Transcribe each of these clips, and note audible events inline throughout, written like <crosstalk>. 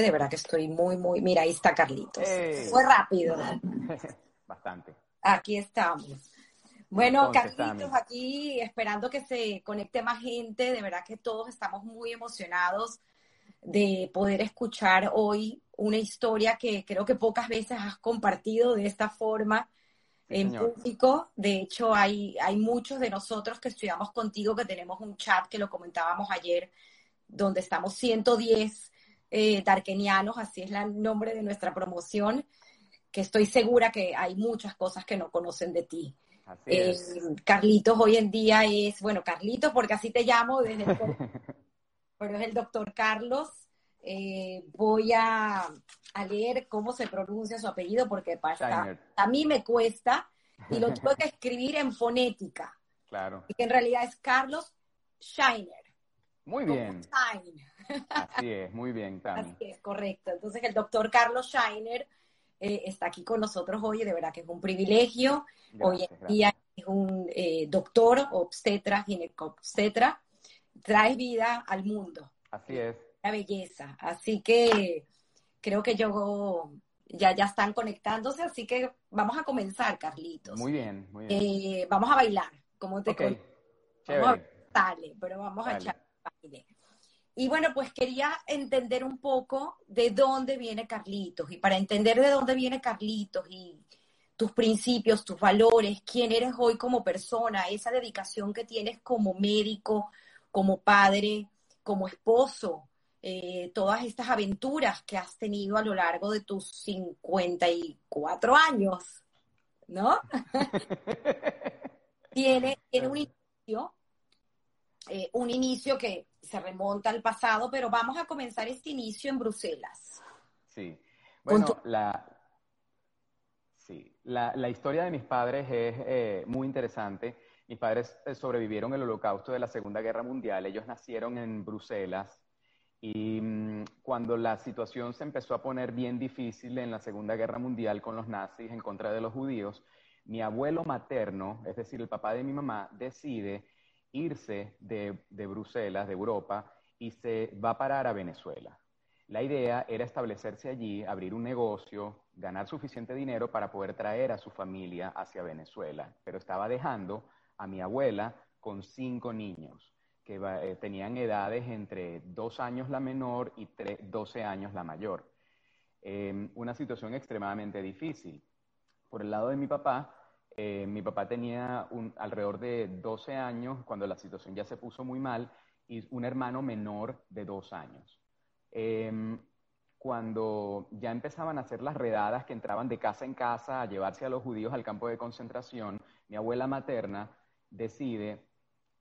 de verdad que estoy muy, muy. Mira, ahí está Carlitos. Fue rápido. <laughs> Bastante. Aquí estamos. Bueno, Carlitos, aquí esperando que se conecte más gente. De verdad que todos estamos muy emocionados de poder escuchar hoy una historia que creo que pocas veces has compartido de esta forma en público. De hecho, hay, hay muchos de nosotros que estudiamos contigo que tenemos un chat que lo comentábamos ayer, donde estamos 110 eh, darkenianos, así es el nombre de nuestra promoción, que estoy segura que hay muchas cosas que no conocen de ti. Eh, Carlitos hoy en día es, bueno, Carlitos, porque así te llamo desde el, pero <laughs> es el doctor Carlos. Eh, voy a, leer cómo se pronuncia su apellido porque pasa, a mí me cuesta y lo <laughs> tengo que escribir en fonética. Claro. Y que en realidad es Carlos Shiner. Muy bien. Así es, muy bien, Así es, correcto. Entonces el doctor Carlos Shiner eh, está aquí con nosotros hoy, de verdad que es un privilegio. hoy en día es un eh, doctor, obstetra, ginecobstetra, trae vida al mundo. Así es. La belleza. Así que creo que yo ya, ya están conectándose, así que vamos a comenzar, Carlitos. Muy bien, muy bien. Eh, vamos a bailar, como te okay. Vamos a, dale, pero vamos a echar baile. Y bueno, pues quería entender un poco de dónde viene Carlitos. Y para entender de dónde viene Carlitos y tus principios, tus valores, quién eres hoy como persona, esa dedicación que tienes como médico, como padre, como esposo, eh, todas estas aventuras que has tenido a lo largo de tus 54 años, ¿no? <laughs> tiene, tiene un inicio, eh, un inicio que se remonta al pasado, pero vamos a comenzar este inicio en Bruselas. Sí. Bueno, la, sí. La, historia de mis padres es eh, muy interesante. Mis padres eh, sobrevivieron el holocausto de la Segunda Guerra Mundial. Ellos nacieron en Bruselas y mm, cuando la situación se empezó a poner bien difícil en la Segunda Guerra Mundial con los nazis en contra de los judíos, mi abuelo materno, es decir, el papá de mi mamá, decide irse de, Bruselas, de Europa, y se va a parar a Venezuela. La idea era establecerse allí, abrir un negocio, ganar suficiente dinero para poder traer a su familia hacia Venezuela, pero estaba dejando a mi abuela con cinco niños que eh, tenían edades entre dos años la menor y doce años la mayor. Em, una situación extremadamente difícil. Por el lado de mi papá, eh, mi papá tenía alrededor de 12 años cuando la situación ya se puso muy mal y un hermano menor de dos años. Em, cuando ya empezaban a hacer las redadas que entraban de casa en casa a llevarse a los judíos al campo de concentración, mi abuela materna decide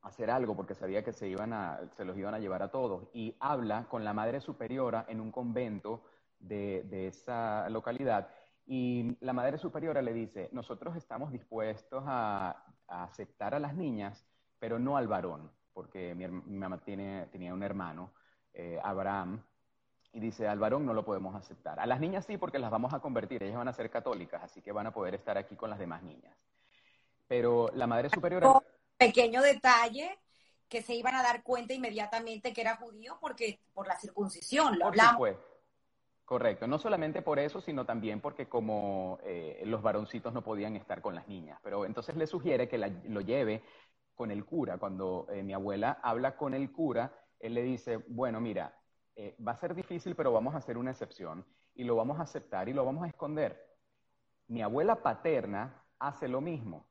hacer algo porque sabía que se, iban a, se los iban a llevar a todos y habla con la madre superiora en un convento de, de esa localidad y la madre superiora le dice, nosotros estamos dispuestos a, aceptar a las niñas, pero no al varón, porque mi, mamá tiene, tenía un hermano, eh, Abraham, y dice, al varón no lo podemos aceptar. A las niñas sí, porque las vamos a convertir, ellas van a ser católicas, así que van a poder estar aquí con las demás niñas. Pero la madre superiora... Pequeño detalle, que se iban a dar cuenta inmediatamente que era judío porque por la circuncisión, lo hablamos. Correcto, no solamente por eso, sino también porque como eh, los varoncitos no podían estar con las niñas. Pero entonces le sugiere que lo lleve con el cura. Cuando eh, mi abuela habla con el cura, él le dice, bueno, mira, eh, va a ser difícil, pero vamos a hacer una excepción y lo vamos a aceptar y lo vamos a esconder. Mi abuela paterna hace lo mismo.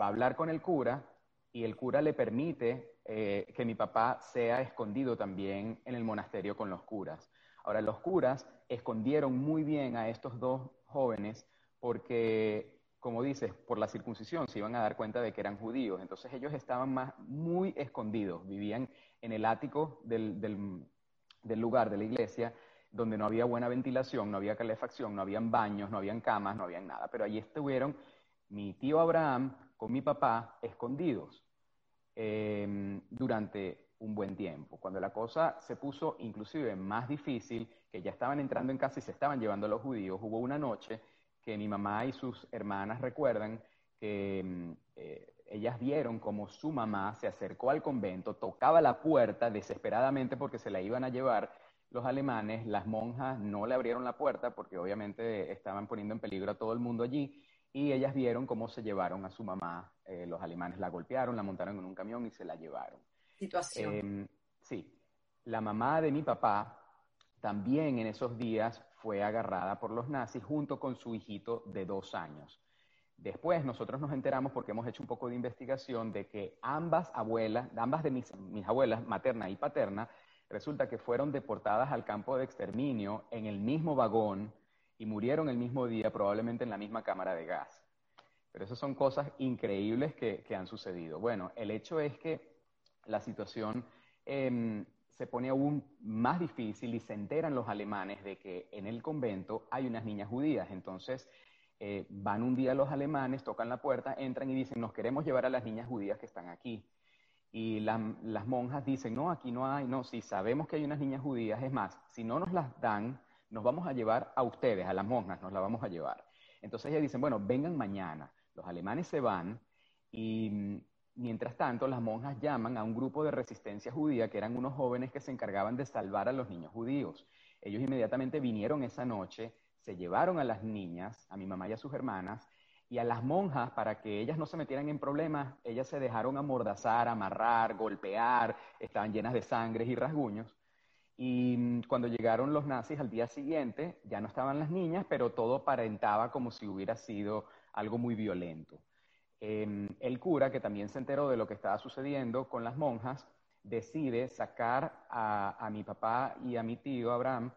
Va a hablar con el cura y el cura le permite que mi papá sea escondido también en el monasterio con los curas. Ahora, los curas escondieron muy bien a estos dos jóvenes porque, como dices, por la circuncisión se iban a dar cuenta de que eran judíos. Entonces ellos estaban más, muy escondidos, vivían en el ático del, del, lugar de la iglesia donde no había buena ventilación, no había calefacción, no habían baños, no habían camas, no habían nada. Pero allí estuvieron mi tío Abraham con mi papá escondidos eh, durante un buen tiempo. Cuando la cosa se puso inclusive más difícil, que ya estaban entrando en casa y se estaban llevando a los judíos, hubo una noche que mi mamá y sus hermanas recuerdan que mm, eh, ellas vieron como su mamá se acercó al convento, tocaba la puerta desesperadamente porque se la iban a llevar, los alemanes, las monjas no le abrieron la puerta porque obviamente estaban poniendo en peligro a todo el mundo allí y ellas vieron cómo se llevaron a su mamá, eh, los alemanes la golpearon, la montaron en un camión y se la llevaron. Situación. Em, sí, la mamá de mi papá también en esos días fue agarrada por los nazis junto con su hijito de dos años. Después nosotros nos enteramos, porque hemos hecho un poco de investigación, de que ambas abuelas, ambas de mis, mis abuelas, materna y paterna, resulta que fueron deportadas al campo de exterminio en el mismo vagón y murieron el mismo día, probablemente en la misma cámara de gas. Pero esas son cosas increíbles que, han sucedido. Bueno, el hecho es que la situación em, se pone aún más difícil y se enteran los alemanes de que en el convento hay unas niñas judías. Entonces eh, van un día los alemanes, tocan la puerta, entran y dicen, nos queremos llevar a las niñas judías que están aquí. Y las monjas dicen, no, aquí no hay, no, si sabemos que hay unas niñas judías, es más, si no nos las dan, nos vamos a llevar a ustedes, a las monjas, nos las vamos a llevar. Entonces ellas dicen, bueno, vengan mañana. Los alemanes se van y mientras tanto las monjas llaman a un grupo de resistencia judía que eran unos jóvenes que se encargaban de salvar a los niños judíos. Ellos inmediatamente vinieron esa noche, se llevaron a las niñas, a mi mamá y a sus hermanas, y a las monjas, para que ellas no se metieran en problemas, ellas se dejaron amordazar, amarrar, golpear, estaban llenas de sangre y rasguños. Y mm, cuando llegaron los nazis al día siguiente, ya no estaban las niñas, pero todo aparentaba como si hubiera sido algo muy violento. Em, el cura, que también se enteró de lo que estaba sucediendo con las monjas, decide sacar a mi papá y a mi tío Abraham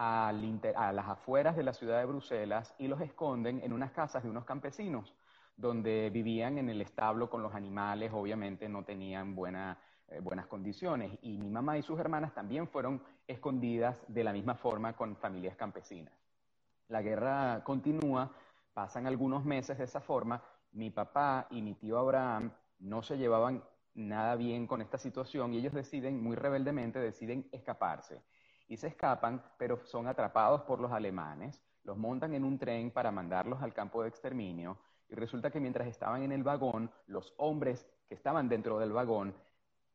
a las afueras de la ciudad de Bruselas y los esconden en unas casas de unos campesinos, donde vivían en el establo con los animales, obviamente no tenían eh, buenas condiciones. Y mi mamá y sus hermanas también fueron escondidas de la misma forma con familias campesinas. La guerra continúa, pasan algunos meses de esa forma. Mi papá y mi tío Abraham no se llevaban nada bien con esta situación y ellos deciden, muy rebeldemente, deciden escaparse y se escapan, pero son atrapados por los alemanes, los montan en un tren para mandarlos al campo de exterminio y resulta que mientras estaban en el vagón, los hombres que estaban dentro del vagón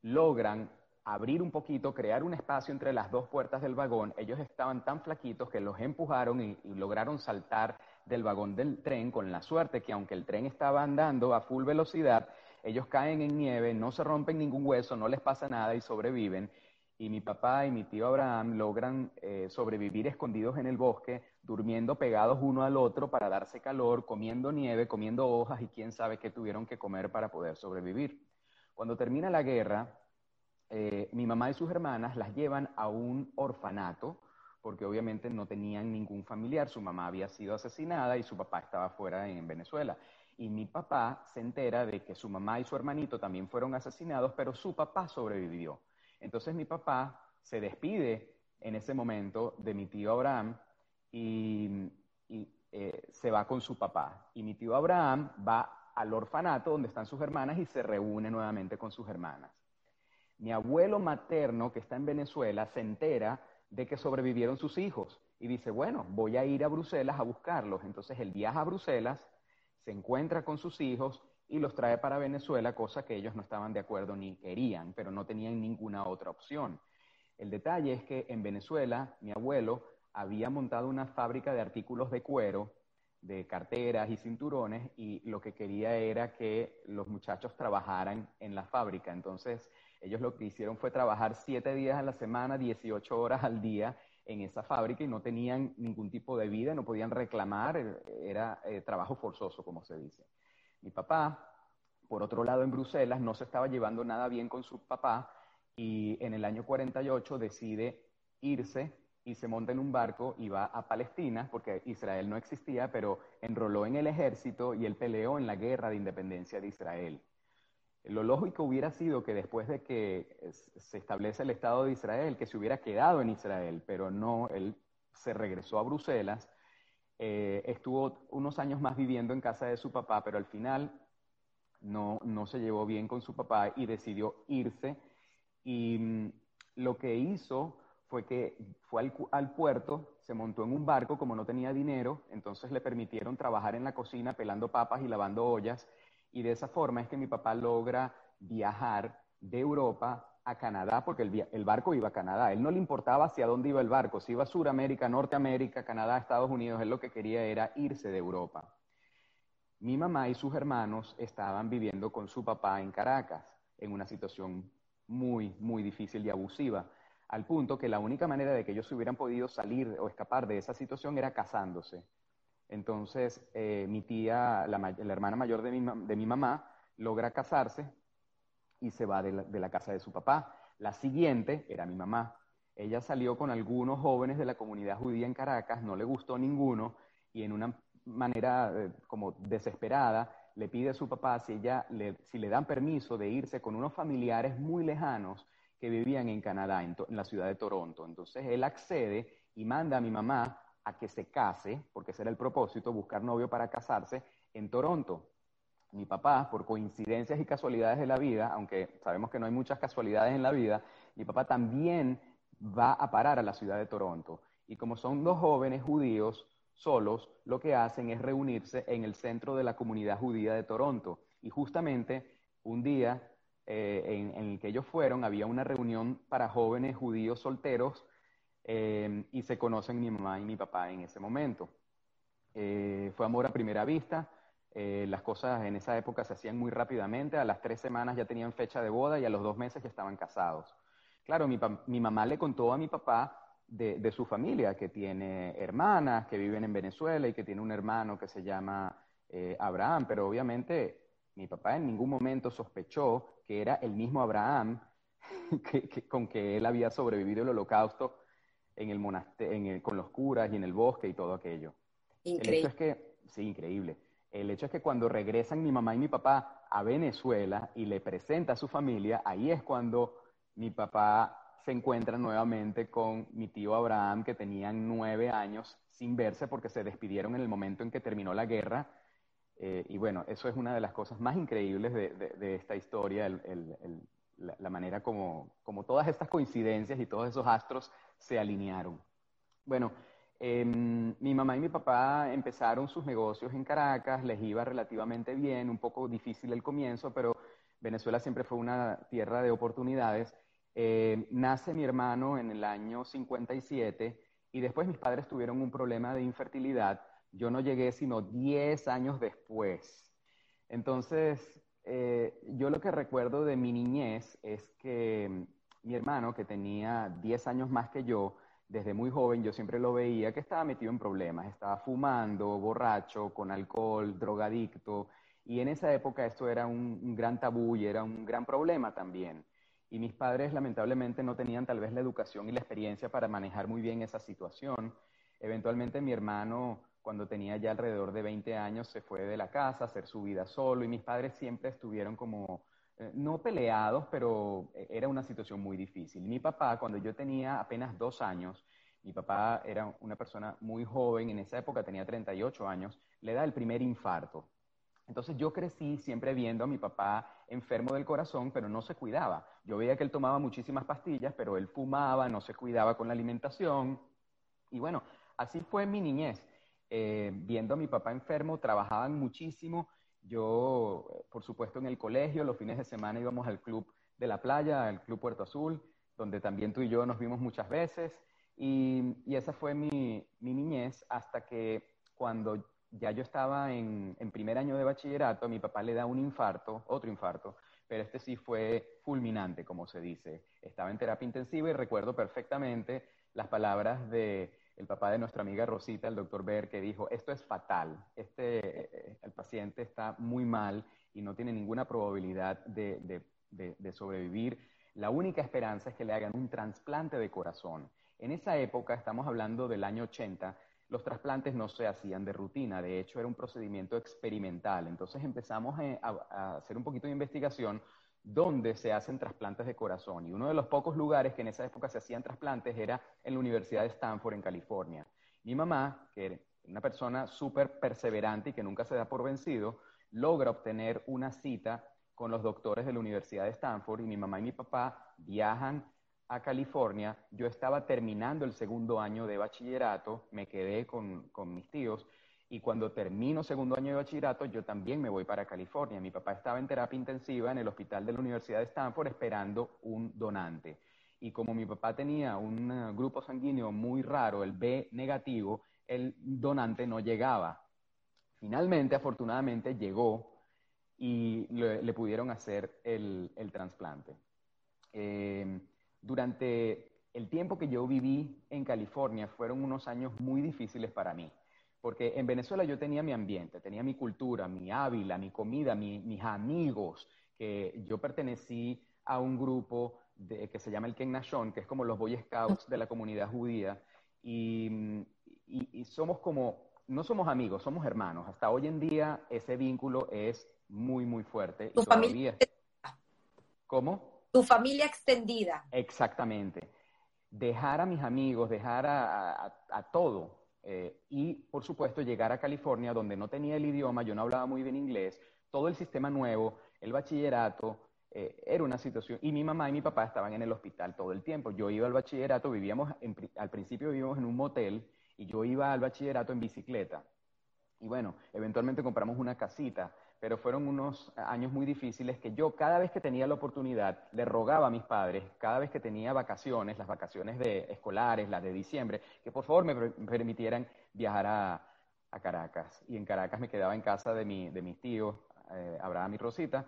logran abrir un poquito, crear un espacio entre las dos puertas del vagón. Ellos estaban tan flaquitos que los empujaron y, lograron saltar del vagón del tren con la suerte que aunque el tren estaba andando a full velocidad, ellos caen en nieve, no se rompen ningún hueso, no les pasa nada y sobreviven y mi papá y mi tío Abraham logran eh, sobrevivir escondidos en el bosque, durmiendo pegados uno al otro para darse calor, comiendo nieve, comiendo hojas y quién sabe qué tuvieron que comer para poder sobrevivir. Cuando termina la guerra, eh, mi mamá y sus hermanas las llevan a un orfanato, porque obviamente no tenían ningún familiar. Su mamá había sido asesinada y su papá estaba fuera en Venezuela. Y mi papá se entera de que su mamá y su hermanito también fueron asesinados, pero su papá sobrevivió. Entonces mi papá se despide en ese momento de mi tío Abraham y, eh, se va con su papá. Y mi tío Abraham va al orfanato donde están sus hermanas y se reúne nuevamente con sus hermanas. Mi abuelo materno, que está en Venezuela, se entera de que sobrevivieron sus hijos y dice, bueno, voy a ir a Bruselas a buscarlos. Entonces él viaja a Bruselas, se encuentra con sus hijos y los trae para Venezuela, cosa que ellos no estaban de acuerdo ni querían, pero no tenían ninguna otra opción. El detalle es que en Venezuela mi abuelo había montado una fábrica de artículos de cuero, de carteras y cinturones, y lo que quería era que los muchachos trabajaran en la fábrica. Entonces, ellos lo que hicieron fue trabajar siete días a la semana, 18 horas al día en esa fábrica y no tenían ningún tipo de vida, no podían reclamar, era eh, trabajo forzoso, como se dice. Mi papá, por otro lado, en Bruselas no se estaba llevando nada bien con su papá y en el año 48 decide irse y se monta en un barco y va a Palestina, porque Israel no existía, pero enroló en el ejército y él peleó en la guerra de independencia de Israel. Lo lógico hubiera sido que después de que se establece el Estado de Israel, que se hubiera quedado en Israel, pero no, él se regresó a Bruselas eh, estuvo unos años más viviendo en casa de su papá, pero al final no, no se llevó bien con su papá y decidió irse. Y mm, lo que hizo fue que fue al, puerto, se montó en un barco, como no tenía dinero, entonces le permitieron trabajar en la cocina pelando papas y lavando ollas. Y de esa forma es que mi papá logra viajar de Europa a Canadá porque el, el, barco iba a Canadá. Él no le importaba hacia dónde iba el barco, si iba a Sudamérica, Norteamérica, Canadá, Estados Unidos, él lo que quería era irse de Europa. Mi mamá y sus hermanos estaban viviendo con su papá en Caracas, en una situación muy, muy difícil y abusiva, al punto que la única manera de que ellos hubieran podido salir o escapar de esa situación era casándose. Entonces, eh, mi tía, la, hermana mayor de mi, de mi mamá, logra casarse y se va de la, casa de su papá. La siguiente era mi mamá. Ella salió con algunos jóvenes de la comunidad judía en Caracas, no le gustó ninguno y en una manera eh, como desesperada le pide a su papá si, ella si le dan permiso de irse con unos familiares muy lejanos que vivían en Canadá, en, la ciudad de Toronto. Entonces él accede y manda a mi mamá a que se case, porque ese era el propósito, buscar novio para casarse en Toronto mi papá, por coincidencias y casualidades de la vida, aunque sabemos que no hay muchas casualidades en la vida, mi papá también va a parar a la ciudad de Toronto. Y como son dos jóvenes judíos solos, lo que hacen es reunirse en el centro de la comunidad judía de Toronto. Y justamente un día eh, en, el que ellos fueron, había una reunión para jóvenes judíos solteros eh, y se conocen mi mamá y mi papá en ese momento. Eh, fue amor a primera vista las cosas en esa época se hacían muy rápidamente, a las tres semanas ya tenían fecha de boda y a los dos meses ya estaban casados. Claro, mi, mamá le contó a mi papá de, su familia, que tiene hermanas que viven en Venezuela y que tiene un hermano que se llama Abraham, pero obviamente mi papá en ningún momento sospechó que era el mismo Abraham <laughs> con que él había sobrevivido el holocausto en el con los curas y en el bosque y todo aquello. Increíble. El hecho es que, sí, increíble. El hecho es que cuando regresan mi mamá y mi papá a Venezuela y le presenta a su familia, ahí es cuando mi papá se encuentra nuevamente con mi tío Abraham, que tenían nueve años sin verse porque se despidieron en el momento en que terminó la guerra. Eh, y bueno, eso es una de las cosas más increíbles de, esta historia, la, manera como, como todas estas coincidencias y todos esos astros se alinearon. Bueno, Em, mi mamá y mi papá empezaron sus negocios en Caracas, les iba relativamente bien, un poco difícil el comienzo, pero Venezuela siempre fue una tierra de oportunidades. Em, nace mi hermano en el año 57 y después mis padres tuvieron un problema de infertilidad. Yo no llegué sino 10 años después. Entonces, eh, yo lo que recuerdo de mi niñez es que mi hermano, que tenía 10 años más que yo, desde muy joven yo siempre lo veía que estaba metido en problemas, estaba fumando, borracho, con alcohol, drogadicto, y en esa época esto era un, gran tabú y era un gran problema también. Y mis padres lamentablemente no tenían tal vez la educación y la experiencia para manejar muy bien esa situación. Eventualmente mi hermano, cuando tenía ya alrededor de 20 años, se fue de la casa a hacer su vida solo y mis padres siempre estuvieron como eh, no peleados, pero eh, era una situación muy difícil. Mi papá, cuando yo tenía apenas dos años, mi papá era una persona muy joven, en esa época tenía 38 años, le da el primer infarto. Entonces yo crecí siempre viendo a mi papá enfermo del corazón, pero no se cuidaba. Yo veía que él tomaba muchísimas pastillas, pero él fumaba, no se cuidaba con la alimentación. Y bueno, así fue mi niñez. Eh, viendo a mi papá enfermo, trabajaban muchísimo yo, por supuesto, en el colegio, los fines de semana íbamos al club de la playa, al Club Puerto Azul, donde también tú y yo nos vimos muchas veces. Y, esa fue mi, niñez hasta que cuando ya yo estaba en, en, primer año de bachillerato, a mi papá le da un infarto, otro infarto, pero este sí fue fulminante, como se dice. Estaba en terapia intensiva y recuerdo perfectamente las palabras de el papá de nuestra amiga Rosita, el doctor Ver, que dijo, esto es fatal, este, eh, el paciente está muy mal y no tiene ninguna probabilidad de, sobrevivir. La única esperanza es que le hagan un trasplante de corazón. En esa época, estamos hablando del año 80, los trasplantes no se hacían de rutina, de hecho era un procedimiento experimental. Entonces empezamos a hacer un poquito de investigación donde se hacen trasplantes de corazón. Y uno de los pocos lugares que en esa época se hacían trasplantes era en la Universidad de Stanford, en California. Mi mamá, que era una persona súper perseverante y que nunca se da por vencido, logra obtener una cita con los doctores de la Universidad de Stanford y mi mamá y mi papá viajan a California. Yo estaba terminando el segundo año de bachillerato, me quedé con, con mis tíos Y cuando termino segundo año de bachillerato, yo también me voy para California. Mi papá estaba en terapia intensiva en el hospital de la Universidad de Stanford esperando un donante. Y como mi papá tenía un eh, grupo sanguíneo muy raro, el B negativo, el donante no llegaba. Finalmente, afortunadamente, llegó y le, pudieron hacer el, trasplante. Eh, durante el tiempo que yo viví en California fueron unos años muy difíciles para mí, porque en Venezuela yo tenía mi ambiente, tenía mi cultura, mi ávila, mi comida, mis amigos, que yo pertenecí a un grupo que se llama el Ken Nashon, que es como los Boy Scouts de la comunidad judía, y, somos como, no somos amigos, somos hermanos. Hasta hoy en día ese vínculo es muy, muy fuerte. ¿Tu familia? ¿Cómo? Tu familia extendida. Exactamente dejar a mis amigos, dejar a, todo. Eh, y, por supuesto, llegar a California, donde no tenía el idioma, yo no hablaba muy bien inglés, todo el sistema nuevo, el bachillerato, eh, era una situación. Y mi mamá y mi papá estaban en el hospital todo el tiempo. Yo iba al bachillerato, vivíamos, al principio vivíamos en un motel y yo iba al bachillerato en bicicleta. Y bueno, eventualmente compramos una casita pero fueron unos años muy difíciles que yo cada vez que tenía la oportunidad le rogaba a mis padres, cada vez que tenía vacaciones, las vacaciones de escolares, las de diciembre, que por favor me permitieran viajar a, Caracas. Y en Caracas me quedaba en casa de, mi, de mis tíos, eh, Abraham y Rosita,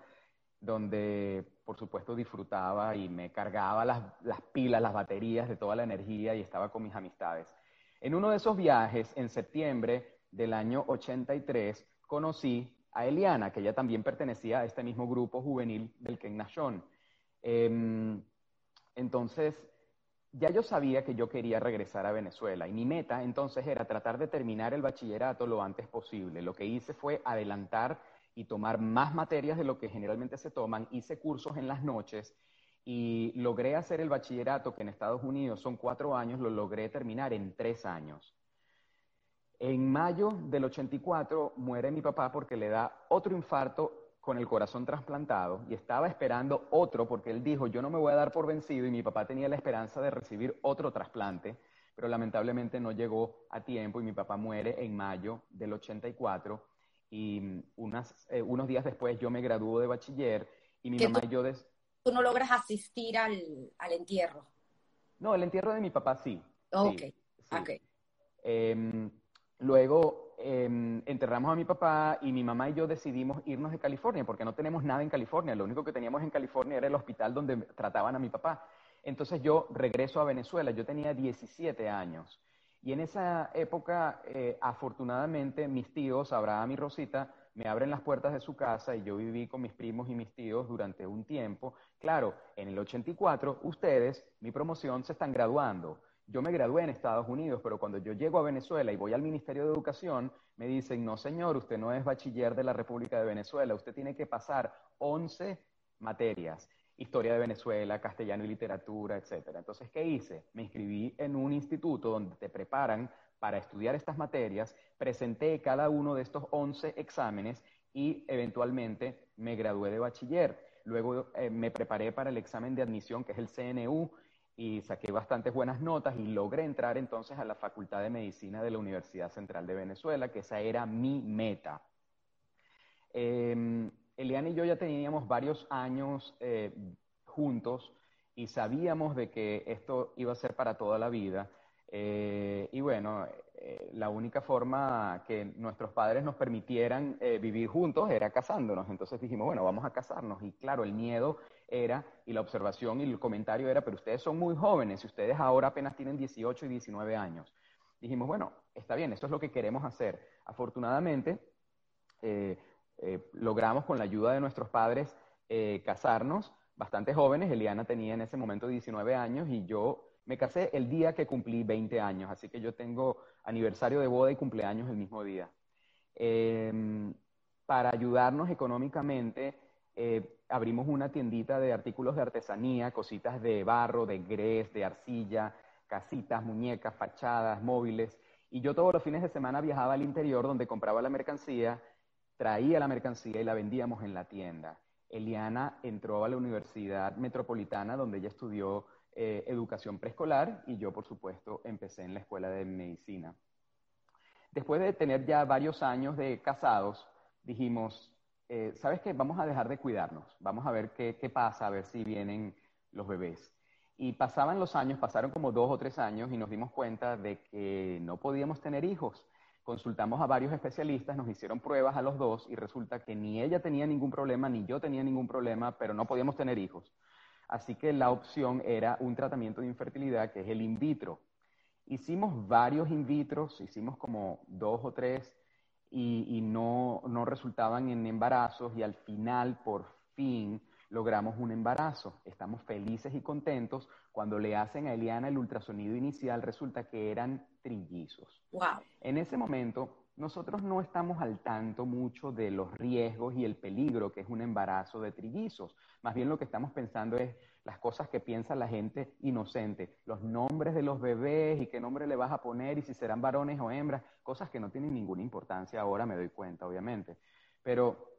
donde por supuesto disfrutaba y me cargaba las, las pilas, las baterías de toda la energía y estaba con mis amistades. En uno de esos viajes, en septiembre del año 83, conocí a Eliana, que ella también pertenecía a este mismo grupo juvenil del Ken Nashon. Em, entonces, ya yo sabía que yo quería regresar a Venezuela y mi meta entonces era tratar de terminar el bachillerato lo antes posible. Lo que hice fue adelantar y tomar más materias de lo que generalmente se toman. Hice cursos en las noches y logré hacer el bachillerato, que en Estados Unidos son cuatro años, lo logré terminar en tres años. En mayo del 84 muere mi papá porque le da otro infarto con el corazón trasplantado y estaba esperando otro porque él dijo, yo no me voy a dar por vencido y mi papá tenía la esperanza de recibir otro trasplante, pero lamentablemente no llegó a tiempo y mi papá muere en mayo del 84 y eh, unos días después yo me graduó de bachiller y mi mamá y yo... ¿Tú no logras asistir al, entierro? No, el entierro de mi papá sí. ok, ok. Em, Luego em, enterramos a mi papá y mi mamá y yo decidimos irnos de California porque no tenemos nada en California. Lo único que teníamos en California era el hospital donde trataban a mi papá. Entonces yo regreso a Venezuela. Yo tenía 17 años. Y en esa época, eh, afortunadamente, mis tíos, Abraham y Rosita, me abren las puertas de su casa y yo viví con mis primos y mis tíos durante un tiempo. Claro, en el 84, ustedes, mi promoción, se están graduando. Yo me gradué en Estados Unidos, pero cuando yo llego a Venezuela y voy al Ministerio de Educación, me dicen, no señor, usted no es bachiller de la República de Venezuela, usted tiene que pasar 11 materias, historia de Venezuela, castellano y literatura, etc. Entonces, ¿qué hice? Me inscribí en un instituto donde te preparan para estudiar estas materias, presenté cada uno de estos 11 exámenes y eventualmente me gradué de bachiller. Luego eh, me preparé para el examen de admisión, que es el CNU, y saqué bastantes buenas notas y logré entrar entonces a la Facultad de Medicina de la Universidad Central de Venezuela, que esa era mi meta. Eh, Eliana y yo ya teníamos varios años eh, juntos y sabíamos de que esto iba a ser para toda la vida. Eh, y bueno, eh, la única forma que nuestros padres nos permitieran vivir juntos era casándonos. Entonces dijimos, bueno, vamos a casarnos. Y claro, el miedo era, y la observación y el comentario era, pero ustedes son muy jóvenes y ustedes ahora apenas tienen 18 y 19 años. Dijimos, bueno, está bien, esto es lo que queremos hacer. Afortunadamente, eh, eh, logramos con la ayuda de nuestros padres eh, casarnos bastante jóvenes. Eliana tenía en ese momento 19 años y yo me casé el día que cumplí 20 años, así que yo tengo aniversario de boda y cumpleaños el mismo día. Em, para ayudarnos económicamente, eh, abrimos una tiendita de artículos de artesanía, cositas de barro, de grés, de arcilla, casitas, muñecas, fachadas, móviles. Y yo todos los fines de semana viajaba al interior donde compraba la mercancía, traía la mercancía y la vendíamos en la tienda. Eliana entró a la Universidad Metropolitana donde ella estudió eh, educación preescolar y yo, por supuesto, empecé en la escuela de medicina. Después de tener ya varios años de casados, dijimos, eh, ¿sabes qué? Vamos a dejar de cuidarnos, vamos a ver qué, qué pasa, a ver si vienen los bebés. Y pasaban los años, pasaron como dos o tres años y nos dimos cuenta de que no podíamos tener hijos. Consultamos a varios especialistas, nos hicieron pruebas a los dos y resulta que ni ella tenía ningún problema, ni yo tenía ningún problema, pero no podíamos tener hijos. Así que la opción era un tratamiento de infertilidad que es el in vitro. Hicimos varios in vitros, hicimos como dos o tres y, y no, no resultaban en embarazos y al final, por fin, logramos un embarazo. Estamos felices y contentos. Cuando le hacen a Eliana el ultrasonido inicial, resulta que eran trillizos. Wow. En ese momento, nosotros no estamos al tanto mucho de los riesgos y el peligro que es un embarazo de trillizos. Más bien lo que estamos pensando es las cosas que piensa la gente inocente, los nombres de los bebés y qué nombre le vas a poner y si serán varones o hembras, cosas que no tienen ninguna importancia ahora, me doy cuenta, obviamente. Pero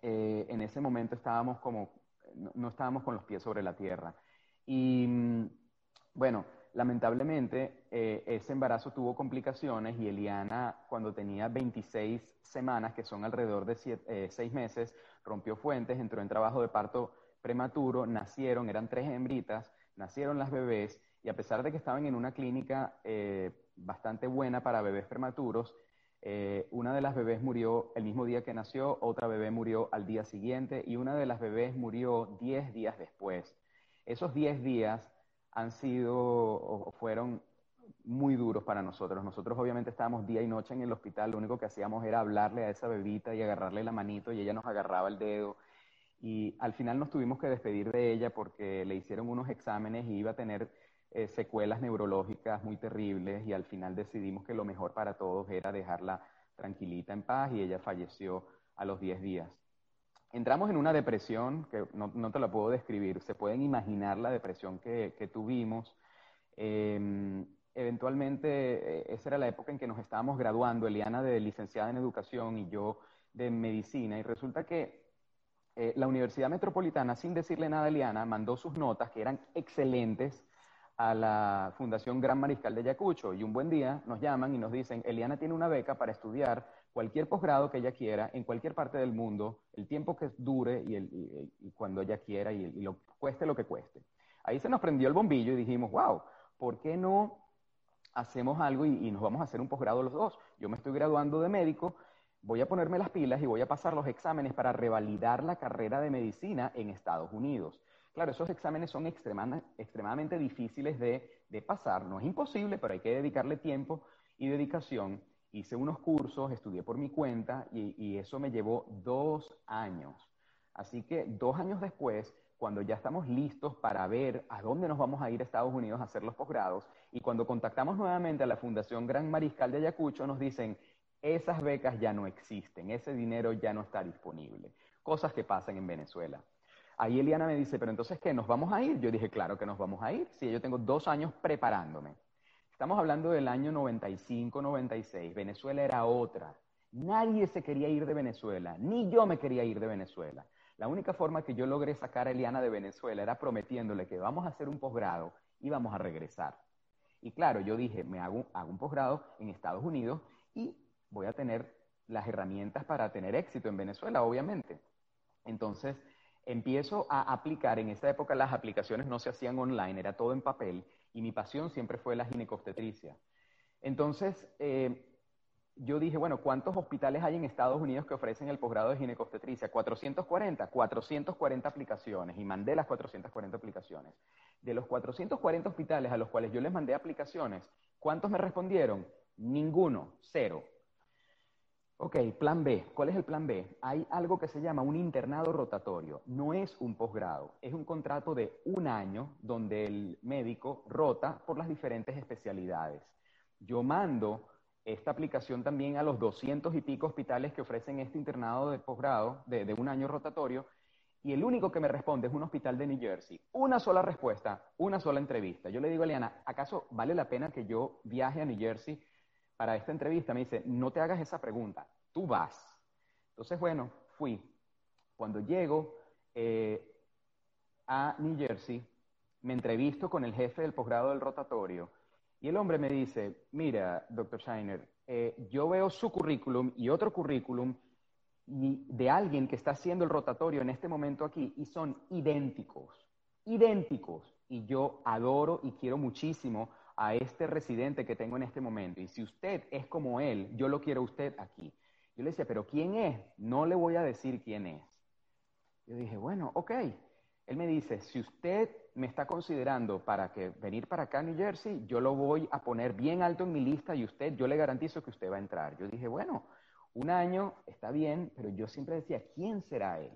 eh, en ese momento estábamos como no, estábamos con los pies sobre la tierra. Y mm, bueno, lamentablemente eh, ese embarazo tuvo complicaciones y Eliana cuando tenía 26 semanas, que son alrededor de 6 eh, meses, rompió fuentes, entró en trabajo de parto prematuro, nacieron, eran tres hembritas, nacieron las bebés y a pesar de que estaban en una clínica eh, bastante buena para bebés prematuros, eh, una de las bebés murió el mismo día que nació, otra bebé murió al día siguiente y una de las bebés murió 10 días después. Esos 10 días han sido o fueron muy duros para nosotros. Nosotros obviamente estábamos día y noche en el hospital, lo único que hacíamos era hablarle a esa bebita y agarrarle la manito y ella nos agarraba el dedo. Y al final nos tuvimos que despedir de ella porque le hicieron unos exámenes y iba a tener eh, secuelas neurológicas muy terribles y al final decidimos que lo mejor para todos era dejarla tranquilita en paz y ella falleció a los 10 días. Entramos en una depresión que no, te la puedo describir, se pueden imaginar la depresión que, tuvimos. Em, eventualmente, eh, esa era la época en que nos estábamos graduando, Eliana de licenciada en educación y yo de medicina, y resulta que eh, la Universidad Metropolitana, sin decirle nada a Eliana, mandó sus notas, que eran excelentes, a la Fundación Gran Mariscal de Ayacucho y un buen día nos llaman y nos dicen, Eliana tiene una beca para estudiar cualquier posgrado que ella quiera en cualquier parte del mundo, el tiempo que dure y, cuando ella quiera y, lo cueste lo que cueste. Ahí se nos prendió el bombillo y dijimos, wow, ¿por qué no hacemos algo y, nos vamos a hacer un posgrado los dos? Yo me estoy graduando de médico, voy a ponerme las pilas y voy a pasar los exámenes para revalidar la carrera de medicina en Estados Unidos. Claro, esos exámenes son extremadamente difíciles de, pasar. No es imposible, pero hay que dedicarle tiempo y dedicación. Hice unos cursos, estudié por mi cuenta y, eso me llevó dos años. Así que dos años después, cuando ya estamos listos para ver a dónde nos vamos a ir a Estados Unidos a hacer los posgrados, y cuando contactamos nuevamente a la Fundación Gran Mariscal de Ayacucho, nos dicen, esas becas ya no existen, ese dinero ya no está disponible. Cosas que pasan en Venezuela. Ahí Eliana me dice, pero entonces, ¿qué? ¿Nos vamos a ir? Yo dije, claro que nos vamos a ir. Sí, yo tengo dos años preparándome. Estamos hablando del año 95, 96. Venezuela era otra. Nadie se quería ir de Venezuela, ni yo me quería ir de Venezuela. La única forma que yo logré sacar a Eliana de Venezuela era prometiéndole que vamos a hacer un posgrado y vamos a regresar. Y claro, yo dije, me hago, hago un posgrado en Estados Unidos y voy a tener las herramientas para tener éxito en Venezuela, obviamente. Entonces, empiezo a aplicar, en esa época las aplicaciones no se hacían online, era todo en papel, y mi pasión siempre fue la ginecobstetricia. Entonces, eh, yo dije, bueno, ¿cuántos hospitales hay en Estados Unidos que ofrecen el posgrado de ginecobstetricia? 440, 440 aplicaciones, y mandé las 440 aplicaciones. De los 440 hospitales a los cuales yo les mandé aplicaciones, ¿cuántos me respondieron? Ninguno, cero. Ok, plan B. ¿Cuál es el plan B? Hay algo que se llama un internado rotatorio. No es un posgrado, es un contrato de un año donde el médico rota por las diferentes especialidades. Yo mando esta aplicación también a los 200 y pico hospitales que ofrecen este internado de posgrado de, de un año rotatorio y el único que me responde es un hospital de New Jersey. Una sola respuesta, una sola entrevista. Yo le digo a Eliana, ¿acaso vale la pena que yo viaje a New Jersey para esta entrevista, me dice, no te hagas esa pregunta, tú vas. Entonces, bueno, fui. Cuando llego eh, a New Jersey, me entrevisto con el jefe del posgrado del rotatorio y el hombre me dice, mira, doctor Shiner, eh, yo veo su currículum y otro currículum de alguien que está haciendo el rotatorio en este momento aquí y son idénticos, idénticos. Y yo adoro y quiero muchísimo a este residente que tengo en este momento. Y si usted es como él, yo lo quiero a usted aquí. Yo le decía, pero ¿quién es? No le voy a decir quién es. Yo dije, bueno, ok. Él me dice, si usted me está considerando para que venir para acá a New Jersey, yo lo voy a poner bien alto en mi lista y usted, yo le garantizo que usted va a entrar. Yo dije, bueno, un año está bien, pero yo siempre decía, ¿quién será él?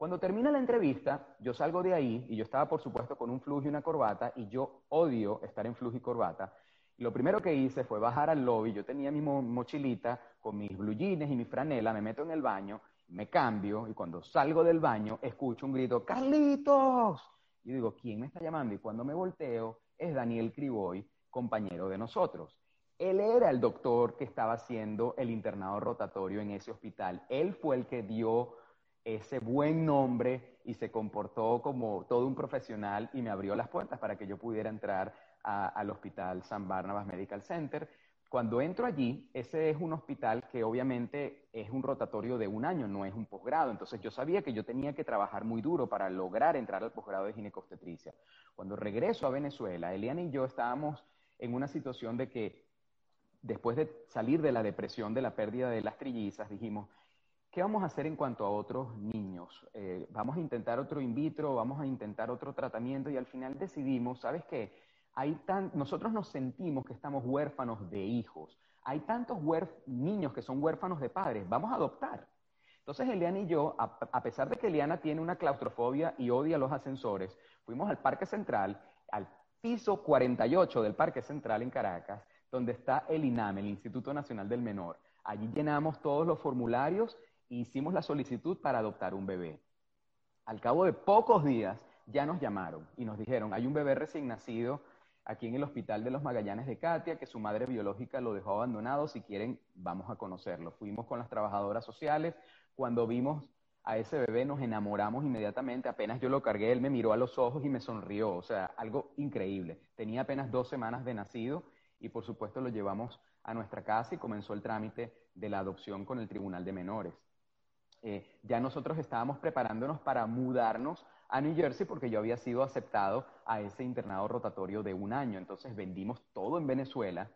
Cuando termina la entrevista, yo salgo de ahí y yo estaba, por supuesto, con un flujo y una corbata y yo odio estar en flujo y corbata. lo primero que hice fue bajar al lobby, yo tenía mi mochilita con mis blue y mi franela, me meto en el baño, me cambio y cuando salgo del baño escucho un grito, Carlitos. Y digo, ¿quién me está llamando? Y cuando me volteo es Daniel Criboy, compañero de nosotros. Él era el doctor que estaba haciendo el internado rotatorio en ese hospital. Él fue el que dio ese buen nombre y se comportó como todo un profesional y me abrió las puertas para que yo pudiera entrar al hospital San Barnabas Medical Center. Cuando entro allí, ese es un hospital que obviamente es un rotatorio de un año, no es un posgrado. Entonces yo sabía que yo tenía que trabajar muy duro para lograr entrar al posgrado de ginecobstetricia. Cuando regreso a Venezuela, Eliana y yo estábamos en una situación de que después de salir de la depresión de la pérdida de las trillizas, dijimos, ¿Qué vamos a hacer en cuanto a otros niños? Eh, vamos a intentar otro in vitro, vamos a intentar otro tratamiento y al final decidimos, ¿sabes qué? Hay tan, nosotros nos sentimos que estamos huérfanos de hijos. Hay tantos niños que son huérfanos de padres, vamos a adoptar. Entonces Eliana y yo, a, a pesar de que Eliana tiene una claustrofobia y odia los ascensores, fuimos al Parque Central, al piso 48 del Parque Central en Caracas, donde está el INAM, el Instituto Nacional del Menor. Allí llenamos todos los formularios hicimos la solicitud para adoptar un bebé. Al cabo de pocos días ya nos llamaron y nos dijeron, hay un bebé recién nacido aquí en el Hospital de los Magallanes de Katia, que su madre biológica lo dejó abandonado, si quieren vamos a conocerlo. Fuimos con las trabajadoras sociales, cuando vimos a ese bebé nos enamoramos inmediatamente, apenas yo lo cargué, él me miró a los ojos y me sonrió, o sea, algo increíble. Tenía apenas dos semanas de nacido y por supuesto lo llevamos a nuestra casa y comenzó el trámite de la adopción con el Tribunal de Menores. Eh, ya nosotros estábamos preparándonos para mudarnos a New Jersey porque yo había sido aceptado a ese internado rotatorio de un año. Entonces vendimos todo en Venezuela,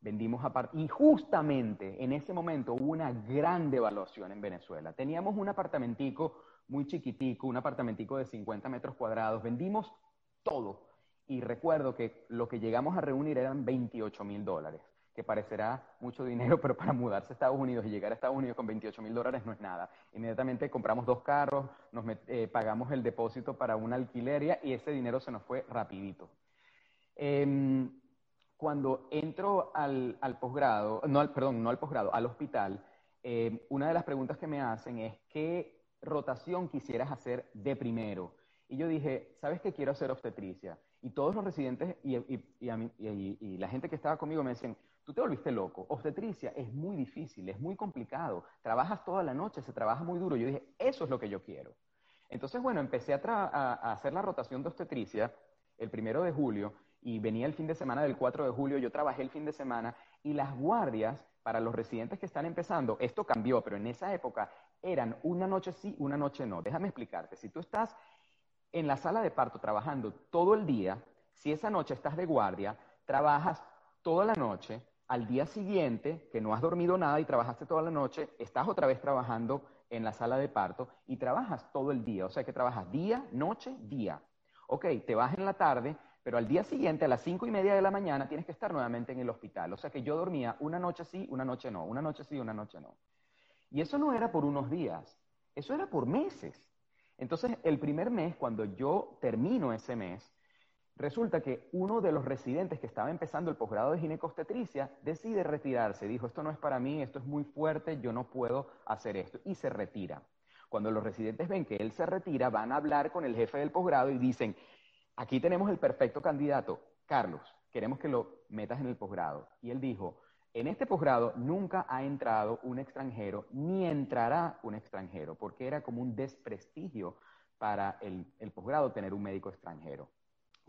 vendimos aparte, y justamente en ese momento hubo una gran devaluación en Venezuela. Teníamos un apartamentico muy chiquitico, un apartamentico de 50 metros cuadrados, vendimos todo. Y recuerdo que lo que llegamos a reunir eran 28 mil dólares parecerá mucho dinero, pero para mudarse a Estados Unidos y llegar a Estados Unidos con 28 mil dólares no es nada. Inmediatamente compramos dos carros, nos eh, pagamos el depósito para una alquilería y ese dinero se nos fue rapidito. Em, cuando entro al, posgrado, no al, perdón, no al posgrado, al hospital, em, una de las preguntas que me hacen es qué rotación quisieras hacer de primero. Y yo dije, ¿sabes qué quiero hacer obstetricia? Y todos los residentes y, y, la gente que estaba conmigo me decían, tú te volviste loco. Obstetricia es muy difícil, es muy complicado. Trabajas toda la noche, se trabaja muy duro. Yo dije, eso es lo que yo quiero. Entonces, bueno, empecé a, hacer la rotación de obstetricia el primero de julio y venía el fin de semana del 4 de julio. Yo trabajé el fin de semana y las guardias para los residentes que están empezando, esto cambió, pero en esa época eran una noche sí, una noche no. Déjame explicarte. Si tú estás en la sala de parto trabajando todo el día, si esa noche estás de guardia, trabajas toda la noche, al día siguiente, que no has dormido nada y trabajaste toda la noche, estás otra vez trabajando en la sala de parto y trabajas todo el día, o sea que trabajas día, noche, día. Ok, te vas en la tarde, pero al día siguiente, a las cinco y media de la mañana, tienes que estar nuevamente en el hospital. O sea que yo dormía una noche sí, una noche no, una noche sí, una noche no. Y eso no era por unos días, eso era por meses. Entonces, el primer mes, cuando yo termino ese mes, Resulta que uno de los residentes que estaba empezando el posgrado de ginecobstetricia decide retirarse. Dijo, esto no es para mí, esto es muy fuerte, yo no puedo hacer esto. Y se retira. Cuando los residentes ven que él se retira, van a hablar con el jefe del posgrado y dicen, aquí tenemos el perfecto candidato, Carlos, queremos que lo metas en el posgrado. Y él dijo, en este posgrado nunca ha entrado un extranjero, ni entrará un extranjero, porque era como un desprestigio para el, el posgrado tener un médico extranjero.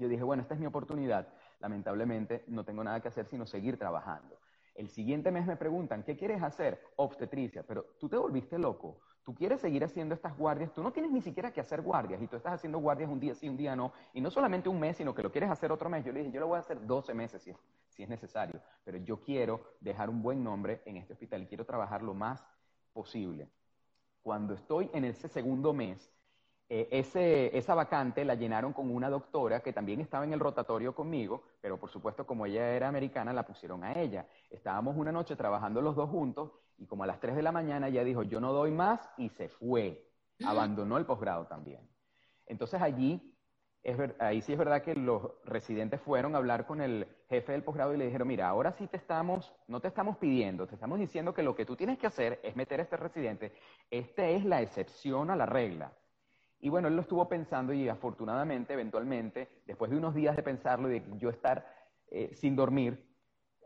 Yo dije, bueno, esta es mi oportunidad. Lamentablemente no tengo nada que hacer sino seguir trabajando. El siguiente mes me preguntan, ¿qué quieres hacer? Obstetricia, pero tú te volviste loco. Tú quieres seguir haciendo estas guardias, tú no tienes ni siquiera que hacer guardias y tú estás haciendo guardias un día sí, un día no, y no solamente un mes, sino que lo quieres hacer otro mes. Yo le dije, yo lo voy a hacer 12 meses si es, necesario, pero yo quiero dejar un buen nombre en este hospital y quiero trabajar lo más posible. Cuando estoy en ese segundo mes, eh, ese, esa vacante la llenaron con una doctora que también estaba en el rotatorio conmigo, pero por supuesto como ella era americana la pusieron a ella. Estábamos una noche trabajando los dos juntos y como a las 3 de la mañana ella dijo, yo no doy más y se fue. <gasps> Abandonó el posgrado también. Entonces allí, es ahí sí es verdad que los residentes fueron a hablar con el jefe del posgrado y le dijeron, mira, ahora sí te estamos, no te estamos pidiendo, te estamos diciendo que lo que tú tienes que hacer es meter a este residente. Esta es la excepción a la regla. Y bueno, él lo estuvo pensando y afortunadamente, eventualmente, después de unos días de pensarlo y de yo estar eh, sin dormir,